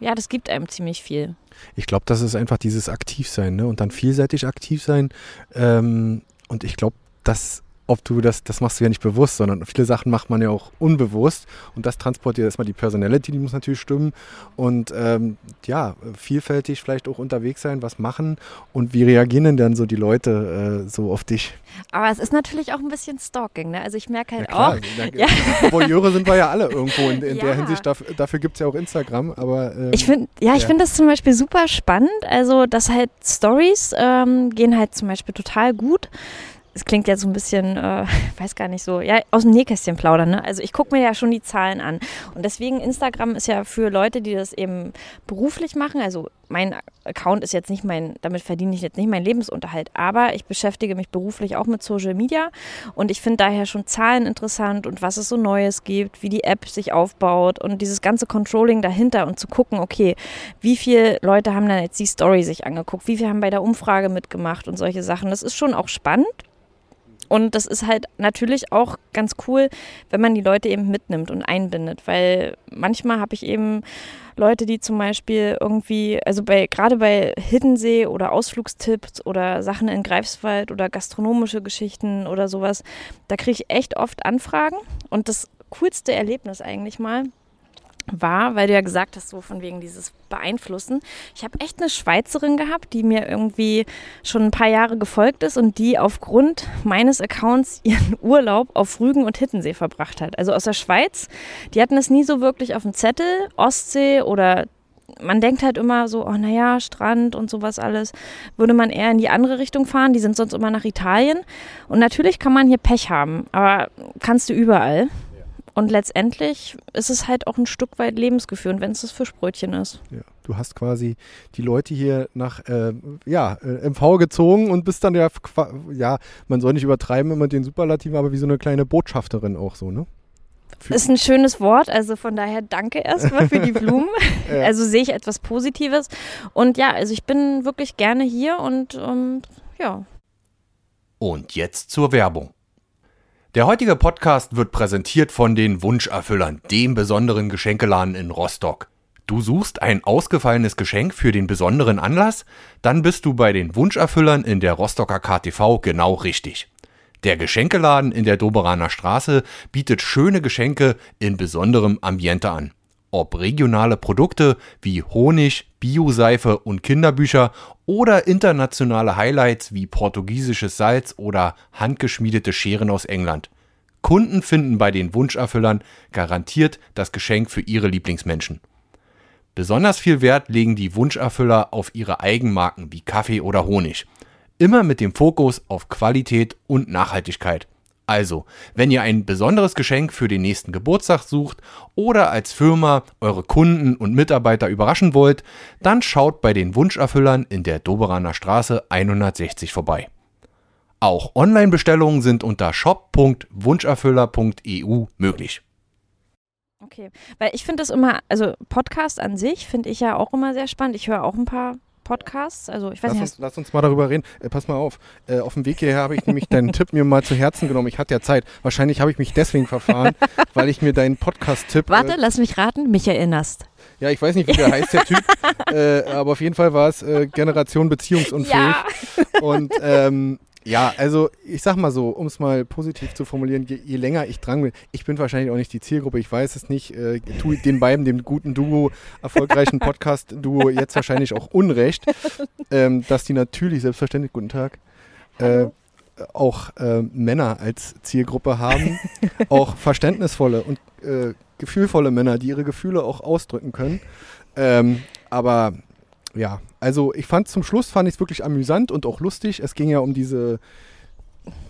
ja, das gibt einem ziemlich viel. Ich glaube, das ist einfach dieses Aktivsein ne? und dann vielseitig aktiv sein. Ähm, und ich glaube, dass ob du das, das machst du ja nicht bewusst, sondern viele Sachen macht man ja auch unbewusst und das transportiert erstmal die Personality, die muss natürlich stimmen und ähm, ja, vielfältig vielleicht auch unterwegs sein, was machen und wie reagieren denn dann so die Leute äh, so auf dich? Aber es ist natürlich auch ein bisschen Stalking, ne? Also ich merke halt klar, auch, da- Voyeure sind wir ja alle irgendwo in, in Ja. der Hinsicht, dafür, dafür gibt es ja auch Instagram, aber ähm, Ich finde, ja, ich ja. finde das zum Beispiel super spannend. Also, dass halt Stories ähm, gehen halt zum Beispiel total gut. Es klingt jetzt so ein bisschen, äh, weiß gar nicht so, ja, aus dem Nähkästchen plaudern. Ne? Also ich gucke mir ja schon die Zahlen an. Und deswegen, Instagram ist ja für Leute, die das eben beruflich machen. Also mein Account ist jetzt nicht mein, damit verdiene ich jetzt nicht meinen Lebensunterhalt, aber ich beschäftige mich beruflich auch mit Social Media und ich finde daher schon Zahlen interessant und was es so Neues gibt, wie die App sich aufbaut und dieses ganze Controlling dahinter und zu gucken, okay, wie viele Leute haben dann jetzt die Story sich angeguckt, wie viele haben bei der Umfrage mitgemacht und solche Sachen. Das ist schon auch spannend. Und das ist halt natürlich auch ganz cool, wenn man die Leute eben mitnimmt und einbindet, weil manchmal habe ich eben Leute, die zum Beispiel irgendwie, also bei gerade bei Hiddensee oder Ausflugstipps oder Sachen in Greifswald oder gastronomische Geschichten oder sowas, da kriege ich echt oft Anfragen. Und das coolste Erlebnis eigentlich mal war, weil du ja gesagt hast, so von wegen dieses Beeinflussen. Ich habe echt eine Schweizerin gehabt, die mir irgendwie schon ein paar Jahre gefolgt ist und die aufgrund meines Accounts ihren Urlaub auf Rügen und Hittensee verbracht hat. Also aus der Schweiz. Die hatten es nie so wirklich auf dem Zettel. Ostsee oder man denkt halt immer so, oh naja, Strand und sowas alles, würde man eher in die andere Richtung fahren. Die sind sonst immer nach Italien. Und natürlich kann man hier Pech haben, aber kannst du überall. Und letztendlich ist es halt auch ein Stück weit Lebensgefühl, wenn es das Fischbrötchen ist. Ja, du hast quasi die Leute hier nach äh, ja, MV gezogen und bist dann ja, ja, man soll nicht übertreiben immer den Superlativen, aber wie so eine kleine Botschafterin auch so, ne? Für ist ein schönes Wort, also von daher danke erstmal für die Blumen. ja. Also sehe ich etwas Positives. Und ja, also ich bin wirklich gerne hier und um, ja. Und jetzt zur Werbung. Der heutige Podcast wird präsentiert von den Wunscherfüllern, dem besonderen Geschenkeladen in Rostock. Du suchst ein ausgefallenes Geschenk für den besonderen Anlass? Dann bist du bei den Wunscherfüllern in der Rostocker KTV genau richtig. Der Geschenkeladen in der Doberaner Straße bietet schöne Geschenke in besonderem Ambiente an. Ob regionale Produkte wie Honig, Bioseife und Kinderbücher oder internationale Highlights wie portugiesisches Salz oder handgeschmiedete Scheren aus England. Kunden finden bei den Wunscherfüllern garantiert das Geschenk für ihre Lieblingsmenschen. Besonders viel Wert legen die Wunscherfüller auf ihre Eigenmarken wie Kaffee oder Honig. Immer mit dem Fokus auf Qualität und Nachhaltigkeit. Also, wenn ihr ein besonderes Geschenk für den nächsten Geburtstag sucht oder als Firma eure Kunden und Mitarbeiter überraschen wollt, dann schaut bei den Wunscherfüllern in der Doberaner Straße 160 vorbei. Auch Online-Bestellungen sind unter shop.wunscherfüller.eu möglich. Okay, weil ich finde das immer, also Podcast an sich finde ich ja auch immer sehr spannend. Ich höre auch ein paar Podcasts. Also ich weiß lass nicht. Uns, lass uns mal darüber reden. Äh, pass mal auf. Äh, auf dem Weg hierher habe ich nämlich deinen Tipp mir mal zu Herzen genommen. Ich hatte ja Zeit. Wahrscheinlich habe ich mich deswegen verfahren, weil ich mir deinen Podcast-Tipp. Warte, äh, lass mich raten, mich erinnerst. Ja, ich weiß nicht, wie der heißt, der Typ. Äh, aber auf jeden Fall war es äh, Generation beziehungsunfähig. Ja. Und ähm, ja, also ich sag mal so, um es mal positiv zu formulieren, je, je, länger ich dran bin, ich bin wahrscheinlich auch nicht die Zielgruppe, ich weiß es nicht, äh, tue den beiden, dem guten Duo, erfolgreichen Podcast-Duo jetzt wahrscheinlich auch Unrecht, ähm, dass die natürlich, selbstverständlich, guten Tag, äh, auch äh, Männer als Zielgruppe haben, auch verständnisvolle und äh, gefühlvolle Männer, die ihre Gefühle auch ausdrücken können. Ähm, aber ja, also ich fand zum Schluss fand ich es wirklich amüsant und auch lustig. Es ging ja um diese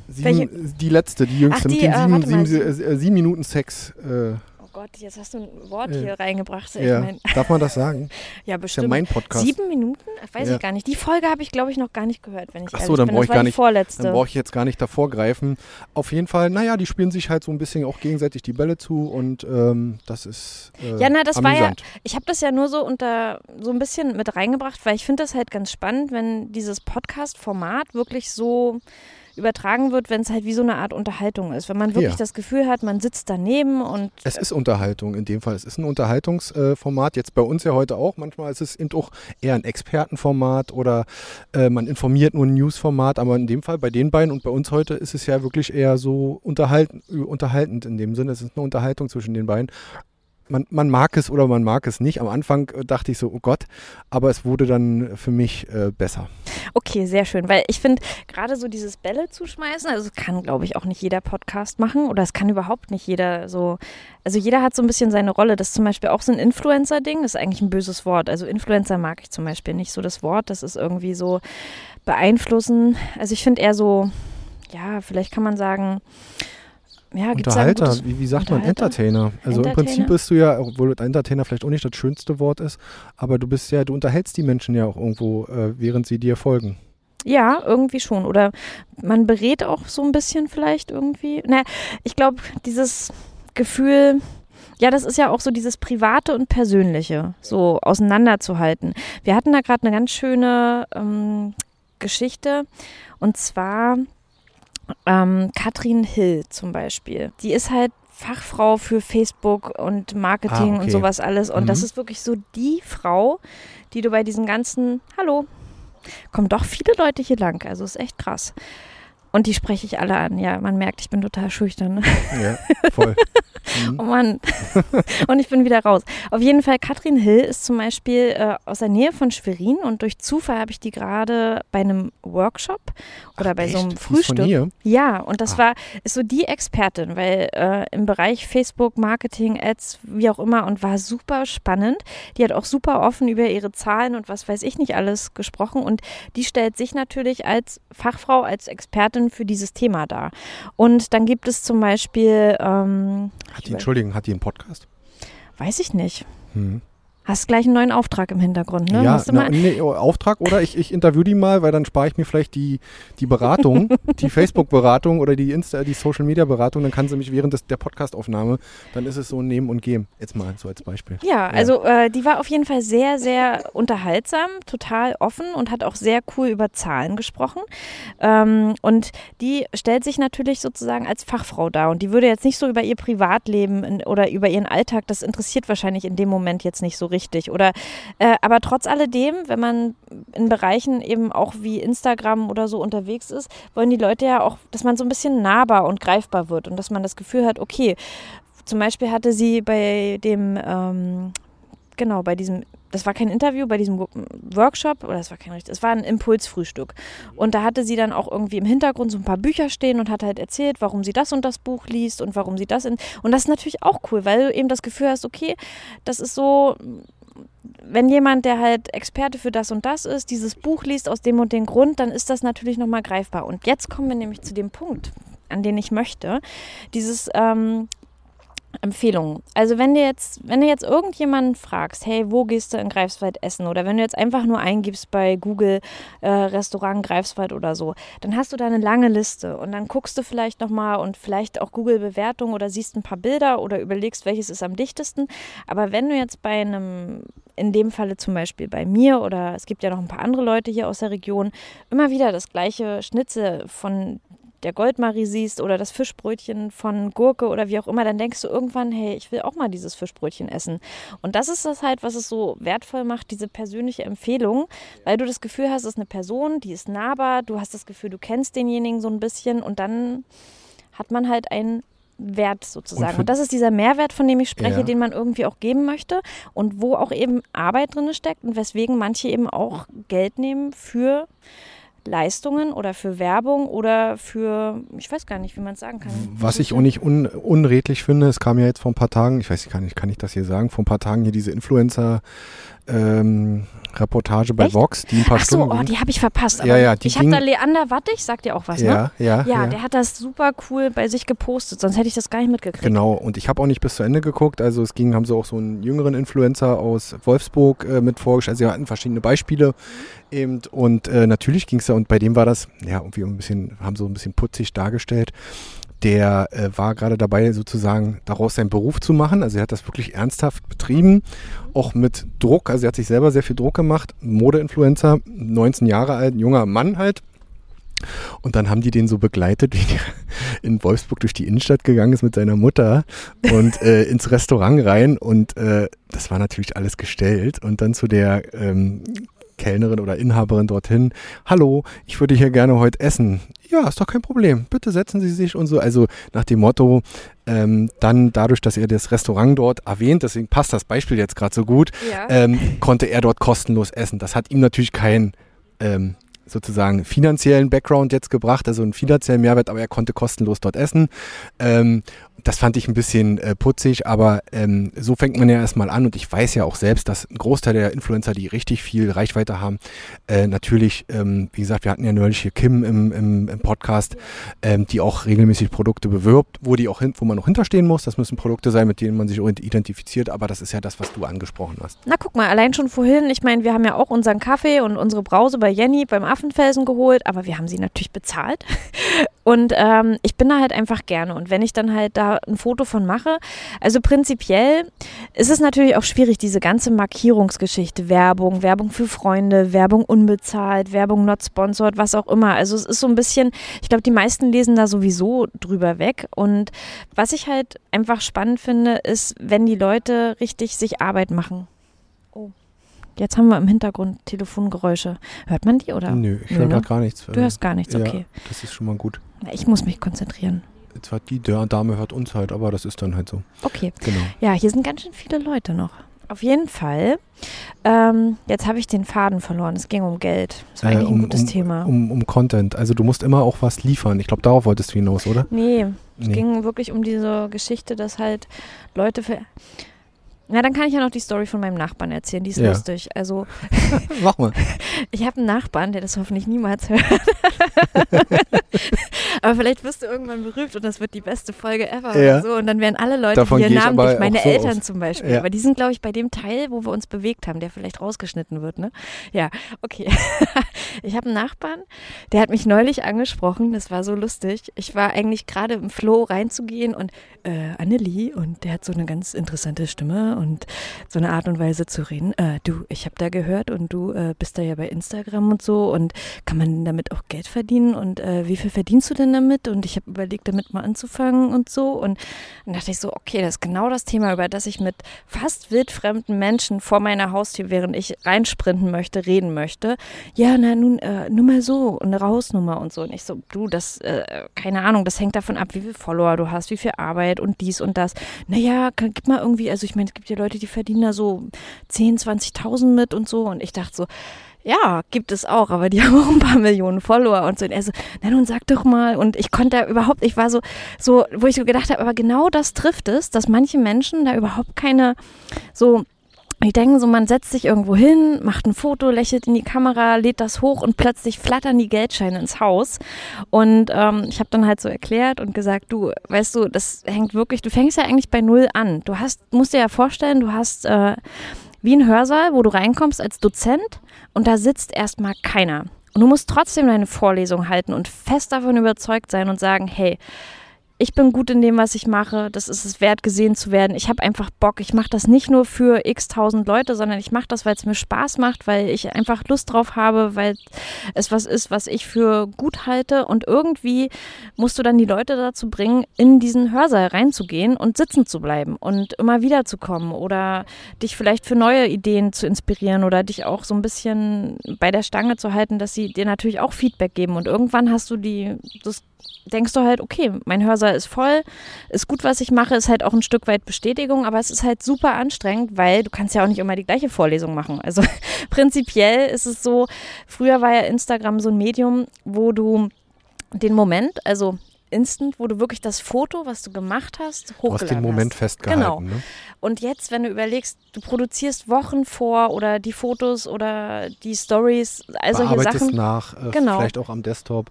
sieben, die letzte, die jüngste, Ach, die, mit den sieben, sieben, sieben, äh, sieben Minuten Sex. Äh, Gott, jetzt hast du ein Wort ja. hier reingebracht. Ja. mein, Darf man das sagen? ja, bestimmt. Ist ja mein Podcast. Sieben Minuten? Weiß ja. ich gar nicht. Die Folge habe ich, glaube ich, noch gar nicht gehört, wenn ich Ach so, dann brauche ich gar nicht. Vorletzte. Dann brauche ich jetzt gar nicht davor greifen. Auf jeden Fall, naja, die spielen sich halt so ein bisschen auch gegenseitig die Bälle zu und ähm, das ist. Äh, ja, na, das amüsant. war ja. Ich habe das ja nur so unter so ein bisschen mit reingebracht, weil ich finde das halt ganz spannend, wenn dieses Podcast-Format wirklich so übertragen wird, wenn es halt wie so eine Art Unterhaltung ist. Wenn man wirklich ja. das Gefühl hat, man sitzt daneben und. Es ist Unterhaltung in dem Fall. Es ist ein Unterhaltungsformat. Jetzt bei uns ja heute auch. Manchmal ist es eben auch eher ein Expertenformat oder äh, man informiert nur ein Newsformat. Aber in dem Fall bei den beiden und bei uns heute ist es ja wirklich eher so unterhalten, unterhaltend in dem Sinne. Es ist eine Unterhaltung zwischen den beiden man, man mag es oder man mag es nicht. Am Anfang äh, dachte ich so, oh Gott, aber es wurde dann für mich äh, besser. Okay, sehr schön, weil ich finde, gerade so dieses Bälle zuschmeißen, also kann, glaube ich, auch nicht jeder Podcast machen oder es kann überhaupt nicht jeder so, also jeder hat so ein bisschen seine Rolle. Das ist zum Beispiel auch so ein Influencer-Ding, das ist eigentlich ein böses Wort. Also Influencer mag ich zum Beispiel nicht so das Wort, das ist irgendwie so beeinflussen. Also ich finde eher so, ja, vielleicht kann man sagen, ja, Unterhalter, wie, wie, sagt man Entertainer? Also Entertainer? im Prinzip bist du ja, obwohl Entertainer vielleicht auch nicht das schönste Wort ist, aber du bist ja, du unterhältst die Menschen ja auch irgendwo, äh, während sie dir folgen. Ja, irgendwie schon. Oder man berät auch so ein bisschen vielleicht irgendwie. Naja, ich glaube, dieses Gefühl, ja, das ist ja auch so dieses Private und Persönliche, so auseinanderzuhalten. Wir hatten da gerade eine ganz schöne ähm, Geschichte. Und zwar ähm, Katrin Hill zum Beispiel. Die ist halt Fachfrau für Facebook und Marketing ah, okay. und sowas alles. Und mhm. das ist wirklich so die Frau, die du bei diesen ganzen, hallo, kommen doch viele Leute hier lang. Also ist echt krass. Und die spreche ich alle an. Ja, man merkt, ich bin total schüchtern. Ne? Ja, voll. Oh Mann. und ich bin wieder raus. Auf jeden Fall, Katrin Hill ist zum Beispiel äh, aus der Nähe von Schwerin und durch Zufall habe ich die gerade bei einem Workshop oder Ach, bei so einem echt? Ist von Frühstück. Ja, und das Ah. war, ist so die Expertin, weil äh, im Bereich Facebook, Marketing, Ads, wie auch immer und war super spannend. Die hat auch super offen über ihre Zahlen und was weiß ich nicht alles gesprochen und die stellt sich natürlich als Fachfrau, als Expertin für dieses Thema dar. Und dann gibt es zum Beispiel, ähm, Hat die, Entschuldigung, hat die einen Podcast? weiß ich nicht, Hm. Hast gleich einen neuen Auftrag im Hintergrund, ne? Ja, na, nee, Auftrag oder ich, ich interview die mal, weil dann spare ich mir vielleicht die, die Beratung, die Facebook-Beratung oder die Insta, die Social-Media-Beratung, dann kann sie mich während des, der Podcast-Aufnahme, dann ist es so ein Nehmen und Geben. Jetzt mal so als Beispiel. Ja, also äh, die war auf jeden Fall sehr, sehr unterhaltsam, total offen und hat auch sehr cool über Zahlen gesprochen. Ähm, und die stellt sich natürlich sozusagen als Fachfrau dar. Und die würde jetzt nicht so über ihr Privatleben in, oder über ihren Alltag, das interessiert wahrscheinlich in dem Moment jetzt nicht so richtig. Oder äh, aber trotz alledem, wenn man in Bereichen eben auch wie Instagram oder so unterwegs ist, wollen die Leute ja auch, dass man so ein bisschen nahbar und greifbar wird und dass man das Gefühl hat, okay, zum Beispiel hatte sie bei dem, ähm, genau, bei diesem, das war kein Interview, bei diesem Wo- Workshop, oder das war kein richtig, es war ein Impulsfrühstück. Und da hatte sie dann auch irgendwie im Hintergrund so ein paar Bücher stehen und hat halt erzählt, warum sie das und das Buch liest und warum sie das in. Und das ist natürlich auch cool, weil du eben das Gefühl hast, okay, das ist so. Wenn jemand, der halt Experte für das und das ist, dieses Buch liest aus dem und dem Grund, dann ist das natürlich nochmal greifbar. Und jetzt kommen wir nämlich zu dem Punkt, an den ich möchte. Dieses ähm, Empfehlungen. Also wenn du jetzt, wenn du jetzt irgendjemanden fragst, hey, wo gehst du in Greifswald essen? Oder wenn du jetzt einfach nur eingibst bei Google äh, Restaurant Greifswald oder so, dann hast du da eine lange Liste und dann guckst du vielleicht nochmal und vielleicht auch Google Bewertung oder siehst ein paar Bilder oder überlegst, welches ist am dichtesten. Aber wenn du jetzt bei einem, in dem Falle zum Beispiel bei mir oder es gibt ja noch ein paar andere Leute hier aus der Region, immer wieder das gleiche Schnitzel von der Goldmarie siehst oder das Fischbrötchen von Gurke oder wie auch immer, dann denkst du irgendwann, hey, ich will auch mal dieses Fischbrötchen essen. Und das ist das halt, was es so wertvoll macht, diese persönliche Empfehlung, weil du das Gefühl hast, es ist eine Person, die ist nahbar, du hast das Gefühl, du kennst denjenigen so ein bisschen und dann hat man halt einen Wert sozusagen. für- Und, das ist dieser Mehrwert, von dem ich spreche, Ja. den man irgendwie auch geben möchte und wo auch eben Arbeit drin steckt und weswegen manche eben auch Geld nehmen für Leistungen oder für Werbung oder für, ich weiß gar nicht, wie man es sagen kann. Was ich auch nicht un, unredlich finde, es kam ja jetzt vor ein paar Tagen, ich weiß nicht, kann ich das hier sagen, vor ein paar Tagen hier diese Influencer ähm, Reportage bei Echt? Vox, die ein paar Ach so, Stunden oh, die habe ich verpasst. Ja, ja, die ich habe da Leander Wattig, sagt dir auch was, ne? ja, ja, Ja, der hat das super cool bei sich gepostet, sonst hätte ich das gar nicht mitgekriegt. Genau, und ich habe auch nicht bis zu Ende geguckt. Also es ging, haben sie auch so einen jüngeren Influencer aus Wolfsburg äh, mit vorgestellt. Also sie hatten verschiedene Beispiele eben. Und äh, natürlich ging es da, und bei dem war das, ja, irgendwie ein bisschen, haben so ein bisschen putzig dargestellt. Der äh, war gerade dabei, sozusagen daraus seinen Beruf zu machen. Also er hat das wirklich ernsthaft betrieben, auch mit Druck. Also er hat sich selber sehr viel Druck gemacht. Modeinfluencer, 19 Jahre alt, ein junger Mann halt. Und dann haben die den so begleitet, wie der in Wolfsburg durch die Innenstadt gegangen ist mit seiner Mutter und äh, ins Restaurant rein. Und äh, das war natürlich alles gestellt. Und dann zu der ähm, Kellnerin oder Inhaberin dorthin, hallo, ich würde hier gerne heute essen. Ja, ist doch kein Problem. Bitte setzen Sie sich und so. Also nach dem Motto, ähm, dann dadurch, dass er das Restaurant dort erwähnt, deswegen passt das Beispiel jetzt gerade so gut, Ja. ähm, konnte er dort kostenlos essen. Das hat ihm natürlich keinen ähm, sozusagen finanziellen Background jetzt gebracht, also einen finanziellen Mehrwert, aber er konnte kostenlos dort essen. Ähm, das fand ich ein bisschen äh, putzig, aber ähm, so fängt man ja erstmal an und ich weiß ja auch selbst, dass ein Großteil der Influencer, die richtig viel Reichweite haben, äh, natürlich, ähm, wie gesagt, wir hatten ja neulich hier Kim im, im, im Podcast, ähm, die auch regelmäßig Produkte bewirbt, wo die auch hin, wo man auch hinterstehen muss. Das müssen Produkte sein, mit denen man sich identifiziert, aber das ist ja das, was du angesprochen hast. Na guck mal, allein schon vorhin, ich meine, wir haben ja auch unseren Kaffee und unsere Brause bei Jenny beim Affenfelsen geholt, aber wir haben sie natürlich bezahlt. Und ähm, ich bin da halt einfach gerne. Und wenn ich dann halt da ein Foto von mache, also prinzipiell ist es natürlich auch schwierig, diese ganze Markierungsgeschichte, Werbung, Werbung für Freunde, Werbung unbezahlt, Werbung not sponsored, was auch immer. Also es ist so ein bisschen, ich glaube, die meisten lesen da sowieso drüber weg. Und was ich halt einfach spannend finde, ist, wenn die Leute richtig sich Arbeit machen. Jetzt haben wir im Hintergrund Telefongeräusche. Hört man die oder? Nö, ich höre ne? gar nichts. Du hörst gar nichts, ja, okay. Das ist schon mal gut. Ich muss mich konzentrieren. Jetzt hat die Dame hört uns halt, aber das ist dann halt so. Okay. Genau. Ja, hier sind ganz schön viele Leute noch. Auf jeden Fall. Ähm, jetzt habe ich den Faden verloren. Es ging um Geld. Das war Äh, eigentlich um- ein gutes um- Thema. Um, um Content. Also du musst immer auch was liefern. Ich glaube, darauf wolltest du hinaus, oder? nee, es Nee. ging wirklich um diese Geschichte, dass halt Leute für. Na, dann kann ich ja noch die Story von meinem Nachbarn erzählen. Die ist Ja. lustig. Also, Mach mal. ich habe einen Nachbarn, der das hoffentlich niemals hört. aber vielleicht wirst du irgendwann berühmt und das wird die beste Folge ever Ja. so. Und dann werden alle Leute Davon hier namentlich, meine so Eltern aus. zum Beispiel. Ja. Aber die sind, glaube ich, bei dem Teil, wo wir uns bewegt haben, der vielleicht rausgeschnitten wird, ne? Ja, okay. ich habe einen Nachbarn, der hat mich neulich angesprochen. Das war so lustig. Ich war eigentlich gerade im Flow reinzugehen und äh, Annelie und der hat so eine ganz interessante Stimme und so eine Art und Weise zu reden. Äh, du, ich habe da gehört und du äh, bist da ja bei Instagram und so und kann man damit auch Geld verdienen und äh, wie viel verdienst du denn damit? Und ich habe überlegt, damit mal anzufangen und so und dann dachte ich so, okay, das ist genau das Thema, über das ich mit fast wildfremden Menschen vor meiner Haustür, während ich reinsprinten möchte, reden möchte. Ja, na nun, äh, nur mal so, eine Hausnummer und so. Und ich so, du, das, äh, keine Ahnung, das hängt davon ab, wie viel Follower du hast, wie viel Arbeit und dies und das. Naja, kann- gib mal irgendwie, also ich meine, es gibt ja Leute, die verdienen da so 10, 20.000 mit und so. Und ich dachte so, ja, gibt es auch, aber die haben auch ein paar Millionen Follower und so. Und er so, na nun sag doch mal. Und ich konnte da überhaupt, ich war so, so, wo ich so gedacht habe, aber genau das trifft es, dass manche Menschen da überhaupt keine so die denken so, man setzt sich irgendwo hin, macht ein Foto, lächelt in die Kamera, lädt das hoch und plötzlich flattern die Geldscheine ins Haus. Und ähm, ich habe dann halt so erklärt und gesagt, du, weißt du, das hängt wirklich, du fängst ja eigentlich bei Null an. Du hast, musst dir ja vorstellen, du hast äh, wie ein Hörsaal, wo du reinkommst als Dozent und da sitzt erstmal keiner. Und du musst trotzdem deine Vorlesung halten und fest davon überzeugt sein und sagen, hey, ich bin gut in dem, was ich mache. Das ist es wert, gesehen zu werden. Ich habe einfach Bock. Ich mache das nicht nur für x tausend Leute, sondern ich mache das, weil es mir Spaß macht, weil ich einfach Lust drauf habe, weil es was ist, was ich für gut halte. Und irgendwie musst du dann die Leute dazu bringen, in diesen Hörsaal reinzugehen und sitzen zu bleiben und immer wieder zu kommen oder dich vielleicht für neue Ideen zu inspirieren oder dich auch so ein bisschen bei der Stange zu halten, dass sie dir natürlich auch Feedback geben. Und irgendwann hast du die, das denkst du halt, okay, mein Hörsaal ist voll, ist gut, was ich mache, ist halt auch ein Stück weit Bestätigung, aber es ist halt super anstrengend, weil du kannst ja auch nicht immer die gleiche Vorlesung machen. Also prinzipiell ist es so, früher war ja Instagram so ein Medium, wo du den Moment, also instant, wo du wirklich das Foto, was du gemacht hast, Du hast hochgeladen den Moment hast. festgehalten. Genau. Ne? Und jetzt, wenn du überlegst, du produzierst Wochen vor oder die Fotos oder die Stories, all solche Bearbeitest Sachen. nach, äh, Genau. vielleicht auch am Desktop.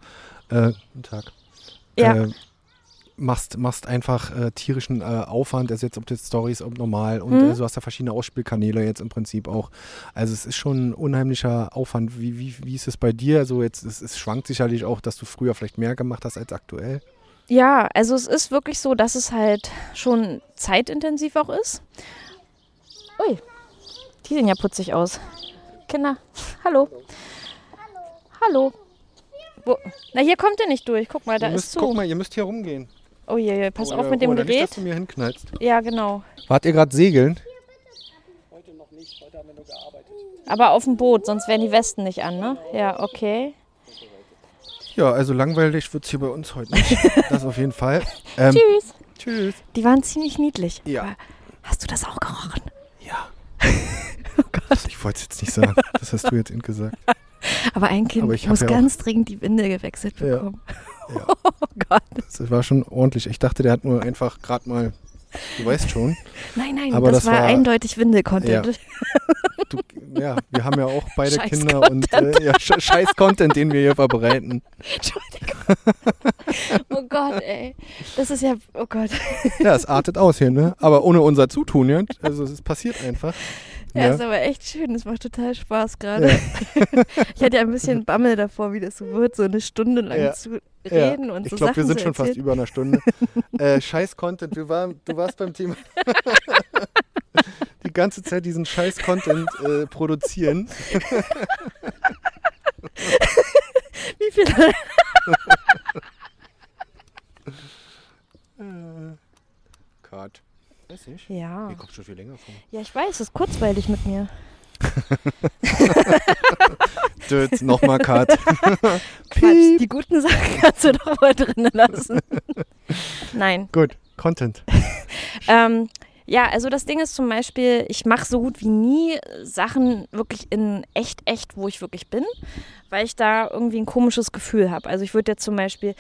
Äh, guten Tag. Ja. Äh, machst, machst einfach äh, tierischen äh, Aufwand, also jetzt ob das Stories, ob normal und Mhm. äh, du hast ja verschiedene Ausspielkanäle jetzt im Prinzip auch. Also es ist schon ein unheimlicher Aufwand. Wie, wie, wie ist es bei dir? Also jetzt, es, es schwankt sicherlich auch, dass du früher vielleicht mehr gemacht hast als aktuell. Ja, also es ist wirklich so, dass es halt schon zeitintensiv auch ist. Ui, die sehen ja putzig aus. Kinder, hallo. Hallo. Wo? Na, hier kommt er nicht durch. Guck mal, da ihr ist müsst, zu. guck mal, ihr müsst hier rumgehen. Oh je, je, pass Oh, auf ja, mit dem oh, Nicht, dass Gerät. du mir hinknallst. Ja, genau. Wart ihr gerade segeln? Aber auf dem Boot, sonst wären die Westen nicht an, ne? Ja, okay. Ja, also langweilig wird es hier bei uns heute nicht. Das auf jeden Fall. Ähm, Tschüss. tschüss. Die waren ziemlich niedlich. Ja. Hast du das auch gerochen? Ja. Oh Gott. Ich wollte es jetzt nicht sagen. Das hast du jetzt eben gesagt. Aber ein Kind Aber muss ja ganz dringend die Windel gewechselt Ja. bekommen. Ja. Oh Gott. Das war schon ordentlich. Ich dachte, der hat nur einfach gerade mal, du weißt schon. Nein, nein, Aber das, das war, war- eindeutig Windel-Content. Du, ja, wir haben ja auch beide Scheiß Kinder und äh, ja, sch scheiß Content, den wir hier verbreiten. Entschuldigung. oh Gott, ey. Das ist ja, oh Gott. Ja, es artet aus hier, ne? Aber ohne unser Zutun, ja. Also es passiert einfach. Ja, ja, ist aber echt schön. Es macht total Spaß gerade. Ja. ich hatte ja ein bisschen Bammel davor, wie das so wird, so eine Stunde lang ja. zu reden und ich so Ich glaube, wir sind schon fast über einer Stunde. äh, scheiß Content, wir waren, du warst beim Thema. Die ganze Zeit diesen scheiß Content äh, produzieren. wie viel? Äh, Gott. 35? Ja. Mir kommt schon viel länger vor. Ja, ich weiß, es ist kurzweilig mit mir. Dötz, nochmal Cut. Quatsch, die guten Sachen kannst du doch mal drinnen lassen. Nein. Gut, Content. ähm, ja, also das Ding ist zum Beispiel, ich mache so gut wie nie Sachen wirklich in echt, echt, wo ich wirklich bin, weil ich da irgendwie ein komisches Gefühl habe. Also ich würde jetzt zum Beispiel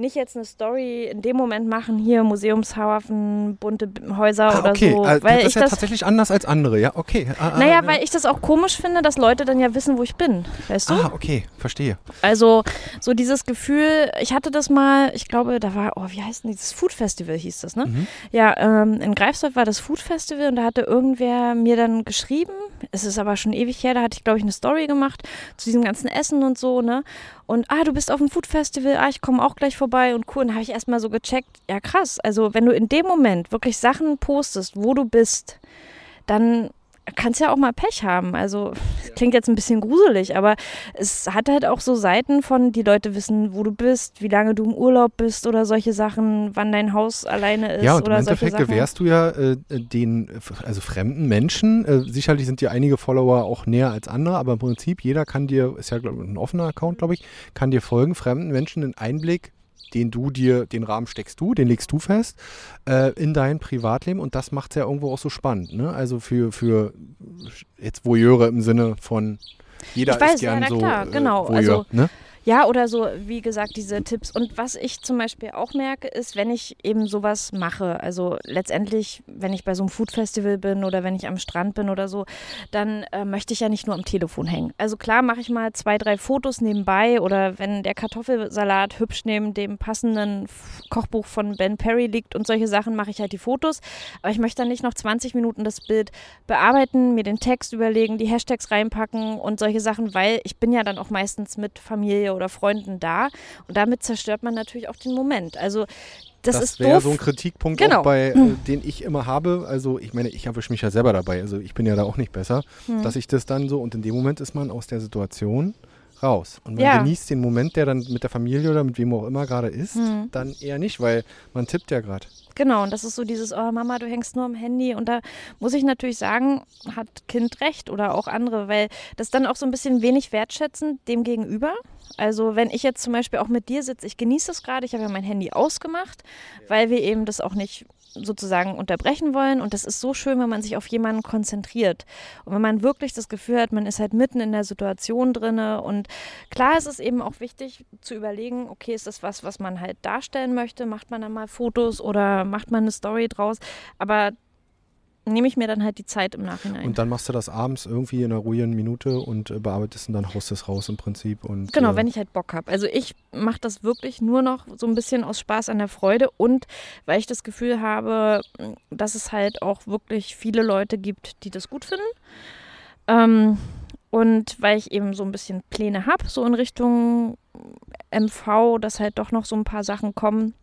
nicht jetzt eine Story in dem Moment machen, hier Museumshafen, bunte Häuser Ah, oder okay, so. also weil das ich ist ja das, tatsächlich anders als andere, ja, okay. Ah, ah, naja, ja. weil ich das auch komisch finde, dass Leute dann ja wissen, wo ich bin. Weißt du? Ah, okay, verstehe. Also so dieses Gefühl, ich hatte das mal, ich glaube, da war, oh, wie heißt denn dieses Food Festival hieß das, ne? Mhm. Ja, ähm, in Greifswald war das Food Festival und da hatte irgendwer mir dann geschrieben, es ist aber schon ewig her, da hatte ich, glaube ich, eine Story gemacht zu diesem ganzen Essen und so, ne? Und, ah, du bist auf dem Food Festival, ah, ich komme auch gleich vorbei und cool. Und habe ich erstmal so gecheckt, ja krass, also wenn du in dem Moment wirklich Sachen postest, wo du bist, dann kannst ja auch mal Pech haben. Also das klingt jetzt ein bisschen gruselig, aber es hat halt auch so Seiten von, die Leute wissen, wo du bist, wie lange du im Urlaub bist oder solche Sachen, wann dein Haus alleine ist Ja, und im oder solche Endeffekt Sachen. gewährst du ja äh, den, also fremden Menschen, äh, sicherlich sind dir einige Follower auch näher als andere, aber im Prinzip jeder kann dir, ist ja glaub, ich, ein offener Account, glaube ich, kann dir folgen, fremden Menschen einen Einblick, den du dir, den Rahmen steckst du, den legst du fest, äh, in dein Privatleben und das macht es ja irgendwo auch so spannend, ne? Also für, für jetzt Voyeure im Sinne von jeder Ich weiß, ist gern ja, na so klar, äh, genau, Voyeur, also ne? Ja, oder so, wie gesagt, diese Tipps. Und was ich zum Beispiel auch merke, ist, wenn ich eben sowas mache, also letztendlich, wenn ich bei so einem Food-Festival bin oder wenn ich am Strand bin oder so, dann äh, möchte ich ja nicht nur am Telefon hängen. Also klar mache ich mal zwei, drei Fotos nebenbei oder wenn der Kartoffelsalat hübsch neben dem passenden Kochbuch von Ben Perry liegt und solche Sachen, mache ich halt die Fotos. Aber ich möchte dann nicht noch 20 Minuten das Bild bearbeiten, mir den Text überlegen, die Hashtags reinpacken und solche Sachen, weil ich bin ja dann auch meistens mit Familie oder Freunden da und damit zerstört man natürlich auch den Moment. Also das, Das, ist wäre so ein Kritikpunkt Genau. auch bei, äh, den ich immer habe. Also ich meine, ich erwische mich ja selber dabei. Also ich bin ja da auch nicht besser, Hm. dass ich das dann so und in dem Moment ist man aus der Situation raus. Und man Ja. genießt den Moment, der dann mit der Familie oder mit wem auch immer gerade ist, Hm. dann eher nicht, weil man tippt ja gerade. Genau, und das ist so dieses, oh Mama, du hängst nur am Handy. Und da muss ich natürlich sagen, hat Kind recht oder auch andere, weil das dann auch so ein bisschen wenig wertschätzend dem gegenüber. Also wenn ich jetzt zum Beispiel auch mit dir sitze, ich genieße es gerade, ich habe ja mein Handy ausgemacht, weil wir eben das auch nicht sozusagen unterbrechen wollen. Und das ist so schön, wenn man sich auf jemanden konzentriert. Und wenn man wirklich das Gefühl hat, man ist halt mitten in der Situation drinne. Und klar ist es eben auch wichtig zu überlegen, okay, ist das was, was man halt darstellen möchte? Macht man dann mal Fotos oder macht man eine Story draus? Aber nehme ich mir dann halt die Zeit im Nachhinein. Und dann machst du das abends irgendwie in einer ruhigen Minute und äh, bearbeitest und dann haust es raus im Prinzip. Und, Genau, äh, wenn ich halt Bock habe. Also ich mache das wirklich nur noch so ein bisschen aus Spaß an der Freude und weil ich das Gefühl habe, dass es halt auch wirklich viele Leute gibt, die das gut finden. Ähm, und weil ich eben so ein bisschen Pläne habe, so in Richtung MV, dass halt doch noch so ein paar Sachen kommen,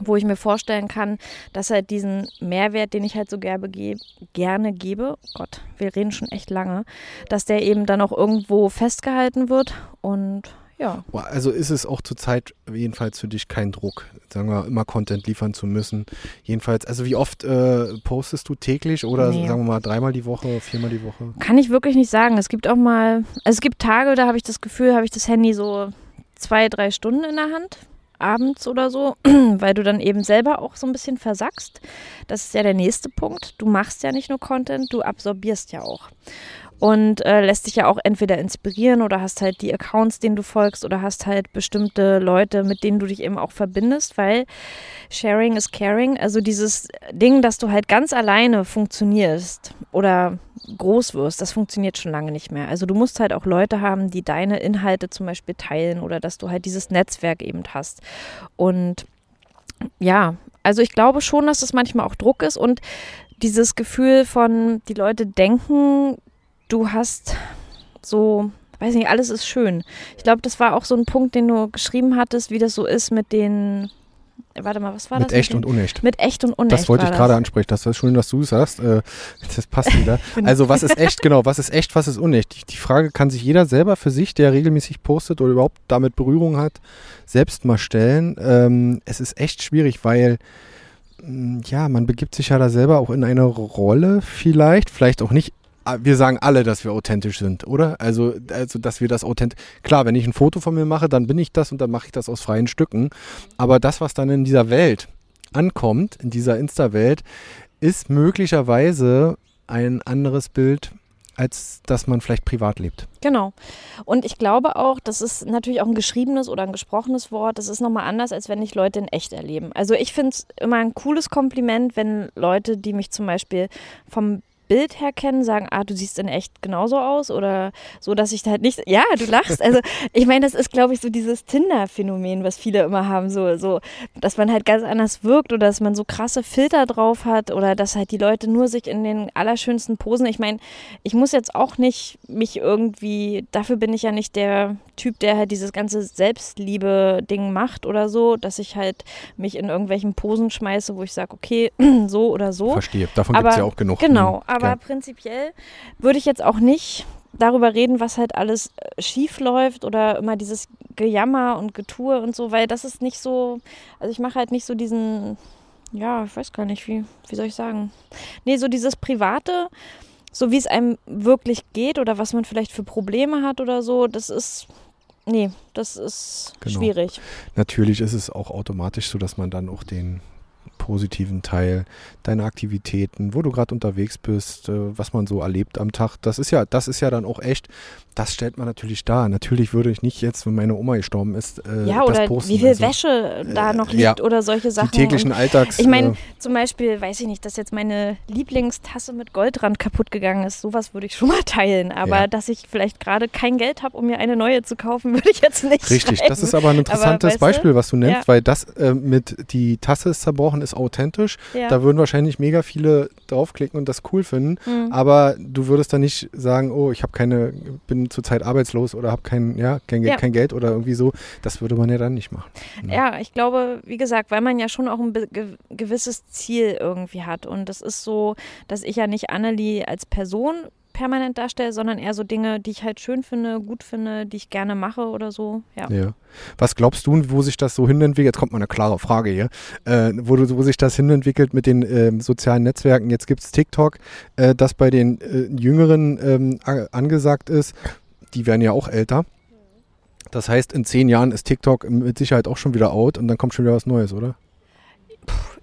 wo ich mir vorstellen kann, dass halt diesen Mehrwert, den ich halt so gerne, ge gerne gebe, Gott, wir reden schon echt lange, dass der eben dann auch irgendwo festgehalten wird und ja. Also ist es auch zurzeit jedenfalls für dich kein Druck, sagen wir, immer Content liefern zu müssen. Jedenfalls, also wie oft äh, postest du täglich oder Nee. sagen wir mal dreimal die Woche, viermal die Woche? Kann ich wirklich nicht sagen. Es gibt auch mal, also es gibt Tage, da habe ich das Gefühl, habe ich das Handy so zwei, drei Stunden in der Hand, abends oder so, weil du dann eben selber auch so ein bisschen versackst. Das ist ja der nächste Punkt. Du machst ja nicht nur Content, du absorbierst ja auch. Und äh, lässt dich ja auch entweder inspirieren oder hast halt die Accounts, denen du folgst oder hast halt bestimmte Leute, mit denen du dich eben auch verbindest, weil Sharing is Caring, also dieses Ding, dass du halt ganz alleine funktionierst oder groß wirst, das funktioniert schon lange nicht mehr. Also du musst halt auch Leute haben, die deine Inhalte zum Beispiel teilen oder dass du halt dieses Netzwerk eben hast. Und ja, also ich glaube schon, dass das manchmal auch Druck ist und dieses Gefühl von, die Leute denken, du hast so, weiß nicht, alles ist schön. Ich glaube, das war auch so ein Punkt, den du geschrieben hattest, wie das so ist mit den, warte mal, was war Mit das? echt den, und unecht. Mit echt und unecht. Das wollte ich gerade ansprechen. Das ist schön, dass du es sagst. Äh, das passt wieder. Also was ist echt, genau, was ist echt, was ist unecht? Die, die Frage kann sich jeder selber für sich, der regelmäßig postet oder überhaupt damit Berührung hat, selbst mal stellen. Ähm, es ist echt schwierig, weil mh, ja, man begibt sich ja da selber auch in eine Rolle vielleicht, vielleicht auch nicht wir sagen alle, dass wir authentisch sind, oder? Also, also, dass wir das authentisch. Klar, wenn ich ein Foto von mir mache, dann bin ich das und dann mache ich das aus freien Stücken. Aber das, was dann in dieser Welt ankommt, in dieser Insta-Welt, ist möglicherweise ein anderes Bild, als dass man vielleicht privat lebt. Genau. Und ich glaube auch, das ist natürlich auch ein geschriebenes oder ein gesprochenes Wort. Das ist nochmal anders, als wenn ich Leute in echt erleben. Also ich finde es immer ein cooles Kompliment, wenn Leute, die mich zum Beispiel vom Bild her kennen, sagen, ah, du siehst in echt genauso aus oder so, dass ich da halt nicht, ja, du lachst. Also ich meine, das ist, glaube ich, so dieses Tinder-Phänomen, was viele immer haben, so, so, dass man halt ganz anders wirkt oder dass man so krasse Filter drauf hat oder dass halt die Leute nur sich in den allerschönsten Posen, ich meine, ich muss jetzt auch nicht mich irgendwie, dafür bin ich ja nicht der Typ, der halt dieses ganze Selbstliebe-Ding macht oder so, dass ich halt mich in irgendwelchen Posen schmeiße, wo ich sage, okay, so oder so. Verstehe, davon gibt es ja auch genug. Genau, aber ja. prinzipiell würde ich jetzt auch nicht darüber reden, was halt alles äh, schief läuft oder immer dieses Gejammer und Getue und so, weil das ist nicht so, also ich mache halt nicht so diesen, ja, ich weiß gar nicht, wie, wie soll ich sagen, nee, so dieses Private, so wie es einem wirklich geht oder was man vielleicht für Probleme hat oder so, das ist, nee, das ist genau. schwierig. Natürlich ist es auch automatisch so, dass man dann auch den positiven Teil, deine Aktivitäten, wo du gerade unterwegs bist, äh, was man so erlebt am Tag. Das ist ja, das ist ja dann auch echt, das stellt man natürlich dar. Natürlich würde ich nicht jetzt, wenn meine Oma gestorben ist, äh, ja, oder posten. wie viel also, Wäsche da äh, noch liegt ja, oder solche Sachen. Die täglichen Alltags. Ich meine, äh, zum Beispiel, weiß ich nicht, dass jetzt meine Lieblingstasse mit Goldrand kaputt gegangen ist. Sowas würde ich schon mal teilen. Aber ja. dass ich vielleicht gerade kein Geld habe, um mir eine neue zu kaufen, würde ich jetzt nicht. Richtig, schreiben. das ist aber ein interessantes aber, Beispiel, was du nennst, ja. weil das äh, mit die Tasse ist zerbrochen, ist authentisch. Ja. Da würden wahrscheinlich mega viele draufklicken und das cool finden. Mhm. Aber du würdest dann nicht sagen, oh, ich habe keine, bin zurzeit arbeitslos oder habe kein, ja, kein, ja. kein Geld oder irgendwie so. Das würde man ja dann nicht machen. Ne? Ja, ich glaube, wie gesagt, weil man ja schon auch ein gewisses Ziel irgendwie hat. Und das ist so, dass ich ja nicht Annelie als Person permanent darstelle, sondern eher so Dinge, die ich halt schön finde, gut finde, die ich gerne mache oder so. Ja. ja. Was glaubst du, wo sich das so hinentwickelt? Jetzt kommt mal eine klare Frage hier. Äh, wo, wo sich das hinentwickelt mit den äh, sozialen Netzwerken. Jetzt gibt es TikTok, äh, das bei den äh, Jüngeren ähm, angesagt ist. Die werden ja auch älter. Das heißt, in zehn Jahren ist TikTok mit Sicherheit auch schon wieder out und dann kommt schon wieder was Neues, oder?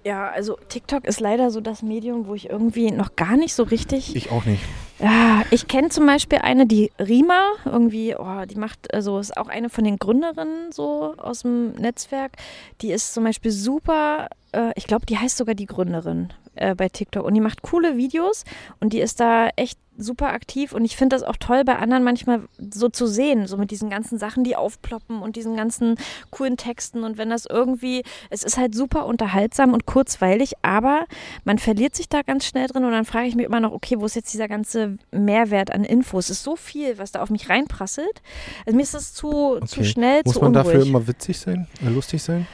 Ja, also TikTok ist leider so das Medium, wo ich irgendwie noch gar nicht so richtig. Ich auch nicht. Ja, ich kenne zum Beispiel eine, die Rima, irgendwie, oh, die macht, also ist auch eine von den Gründerinnen so aus dem Netzwerk. Die ist zum Beispiel super, äh, ich glaube, die heißt sogar die Gründerin äh, bei TikTok und die macht coole Videos und die ist da echt super aktiv und ich finde das auch toll bei anderen manchmal so zu sehen, so mit diesen ganzen Sachen, die aufploppen und diesen ganzen coolen Texten und wenn das irgendwie, es ist halt super unterhaltsam und kurzweilig, aber man verliert sich da ganz schnell drin und dann frage ich mich immer noch, okay, wo ist jetzt dieser ganze Mehrwert an Infos? Es ist so viel, was da auf mich reinprasselt. Also mir ist das zu, okay. zu schnell, Muss zu man unruhig. dafür immer witzig sein, äh, lustig sein?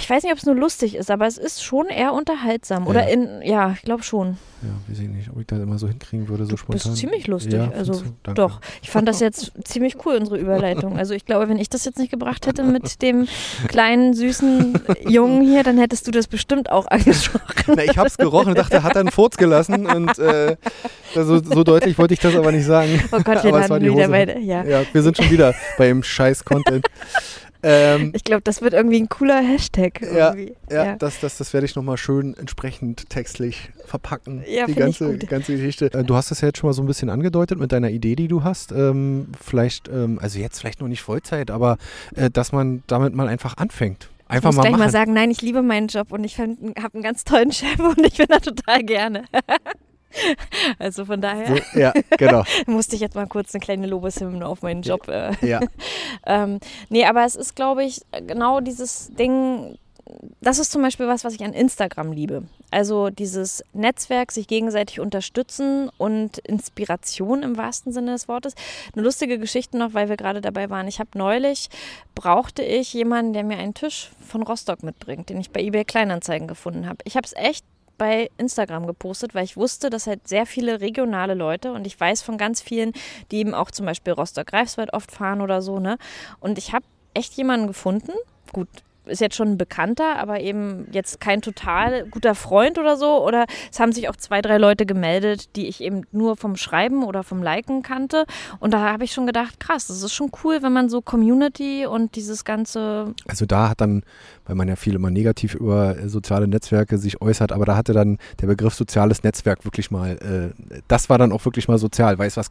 Ich weiß nicht, ob es nur lustig ist, aber es ist schon eher unterhaltsam. Ja. Oder in, ja, ich glaube schon. Ja, weiß ich nicht, ob ich das immer so hinkriegen würde, so du spontan. Das ist ziemlich lustig. Ja, also doch. Ich fand das jetzt ziemlich cool, unsere Überleitung. Also ich glaube, wenn ich das jetzt nicht gebracht hätte mit dem kleinen, süßen Jungen hier, dann hättest du das bestimmt auch angesprochen. Na, ich habe es gerochen und dachte, hat er einen Furz gelassen und äh, so, so, deutlich wollte ich das aber nicht sagen. Oh Gott, wir landen wieder bei, ja. ja. wir sind schon wieder beim scheiß Content. Ähm, ich glaube, das wird irgendwie ein cooler Hashtag. Ja, ja, ja, Das, das, das werde ich nochmal schön entsprechend textlich verpacken. Ja, die ganze, ganze Geschichte. Äh, du hast das ja jetzt schon mal so ein bisschen angedeutet mit deiner Idee, die du hast. Ähm, vielleicht, ähm, also jetzt vielleicht noch nicht Vollzeit, aber äh, dass man damit mal einfach anfängt. Einfach ich muss mal gleich machen. mal sagen, nein, ich liebe meinen Job und ich habe einen ganz tollen Chef und ich bin da total gerne. Also von daher ja, genau. musste ich jetzt mal kurz eine kleine Lobeshymne auf meinen Job. Äh. Ja. ähm, nee, aber es ist, glaube ich, genau dieses Ding, das ist zum Beispiel was, was ich an Instagram liebe. Also dieses Netzwerk, sich gegenseitig unterstützen und Inspiration im wahrsten Sinne des Wortes. Eine lustige Geschichte noch, weil wir gerade dabei waren. Ich habe neulich, brauchte ich jemanden, der mir einen Tisch von Rostock mitbringt, den ich bei eBay Kleinanzeigen gefunden habe. Ich habe es echt bei Instagram gepostet, weil ich wusste, dass halt sehr viele regionale Leute und ich weiß von ganz vielen, die eben auch zum Beispiel Rostock-Greifswald oft fahren oder so, ne? Und ich habe echt jemanden gefunden. Gut, ist jetzt schon ein Bekannter, aber eben jetzt kein total guter Freund oder so. Oder es haben sich auch zwei, drei Leute gemeldet, die ich eben nur vom Schreiben oder vom Liken kannte. Und da habe ich schon gedacht, krass, das ist schon cool, wenn man so Community und dieses ganze. Also da hat dann, weil man ja viel immer negativ über äh, soziale Netzwerke sich äußert, aber da hatte dann der Begriff soziales Netzwerk wirklich mal, äh, das war dann auch wirklich mal sozial, weiß was.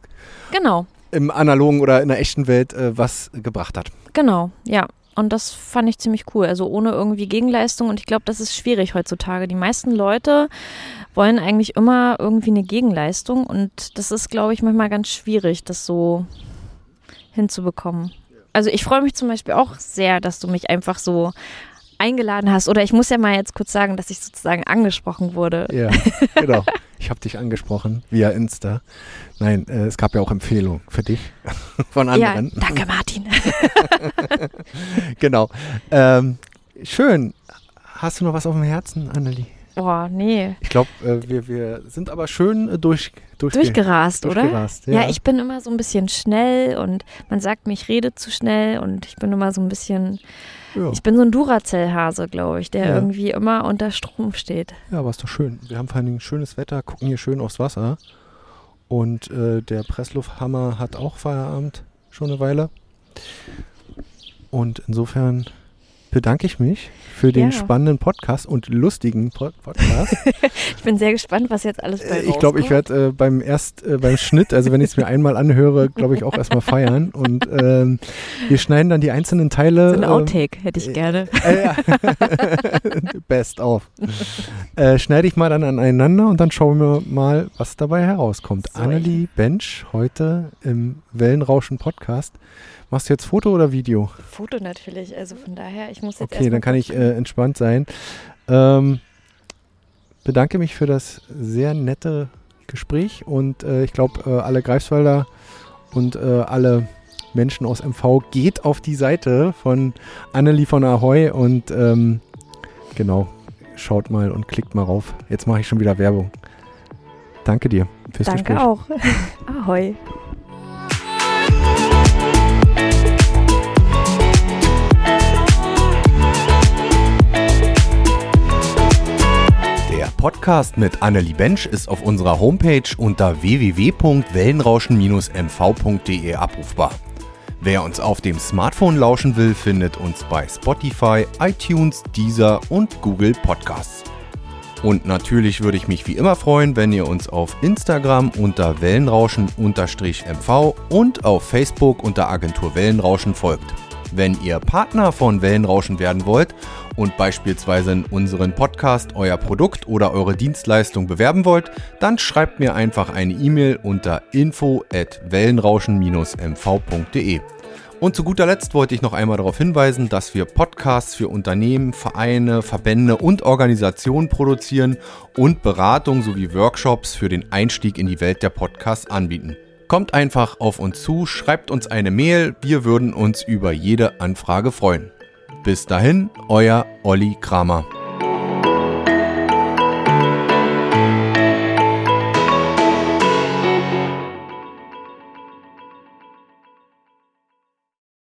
Genau. Im analogen oder in der echten Welt äh, was gebracht hat. Genau, ja. Und das fand ich ziemlich cool. Also ohne irgendwie Gegenleistung. Und ich glaube, das ist schwierig heutzutage. Die meisten Leute wollen eigentlich immer irgendwie eine Gegenleistung. Und das ist, glaube ich, manchmal ganz schwierig, das so hinzubekommen. Also ich freue mich zum Beispiel auch sehr, dass du mich einfach so eingeladen hast. Oder ich muss ja mal jetzt kurz sagen, dass ich sozusagen angesprochen wurde. Ja, genau. Ich habe dich angesprochen via Insta. Nein, äh, es gab ja auch Empfehlungen für dich von anderen. Ja, danke Martin. genau. Ähm, schön. Hast du noch was auf dem Herzen, Annelie? Boah, nee. Ich glaube, äh, wir, wir sind aber schön äh, durch, durch durchgerast, oder? Durchgerast, ja. ja, ich bin immer so ein bisschen schnell und man sagt mir, ich rede zu schnell und ich bin immer so ein bisschen ja. Ich bin so ein Duracell-Hase, glaube ich, der ja. irgendwie immer unter Strom steht. Ja, aber ist doch schön. Wir haben vor allem schönes Wetter, gucken hier schön aufs Wasser. Und äh, der Presslufthammer hat auch Feierabend schon eine Weile. Und insofern bedanke ich mich für den ja. spannenden Podcast und lustigen Pod Podcast. ich bin sehr gespannt, was jetzt alles bei äh, Ich glaube, ich werde äh, beim erst äh, beim Schnitt, also wenn ich es mir einmal anhöre, glaube ich auch erstmal feiern. Und ähm, wir schneiden dann die einzelnen Teile. So ein ähm, Outtake ähm, hätte ich gerne. Äh, ja. Best auf. Äh, schneide ich mal dann aneinander und dann schauen wir mal, was dabei herauskommt. So Annelie Bench heute im Wellenrauschen Podcast. Machst du jetzt Foto oder Video? Foto natürlich, also von daher, ich muss jetzt Okay, dann kann ich äh, entspannt sein. Ähm, bedanke mich für das sehr nette Gespräch und äh, ich glaube, äh, alle Greifswalder und äh, alle Menschen aus MV geht auf die Seite von Annelie von Ahoy und ähm, genau, schaut mal und klickt mal rauf. Jetzt mache ich schon wieder Werbung. Danke dir fürs Danke Gespräch. auch. Ahoi. Podcast mit Annelie Bench ist auf unserer Homepage unter www.wellenrauschen-mv.de abrufbar. Wer uns auf dem Smartphone lauschen will, findet uns bei Spotify, iTunes, Deezer und Google Podcasts. Und natürlich würde ich mich wie immer freuen, wenn ihr uns auf Instagram unter Wellenrauschen-mv und auf Facebook unter Agentur Wellenrauschen folgt. Wenn ihr Partner von Wellenrauschen werden wollt und beispielsweise in unseren Podcast euer Produkt oder eure Dienstleistung bewerben wollt, dann schreibt mir einfach eine E-Mail unter info@wellenrauschen-mv.de. Und zu guter Letzt wollte ich noch einmal darauf hinweisen, dass wir Podcasts für Unternehmen, Vereine, Verbände und Organisationen produzieren und Beratung sowie Workshops für den Einstieg in die Welt der Podcasts anbieten. Kommt einfach auf uns zu, schreibt uns eine Mail, wir würden uns über jede Anfrage freuen. Bis dahin, euer Olli Kramer.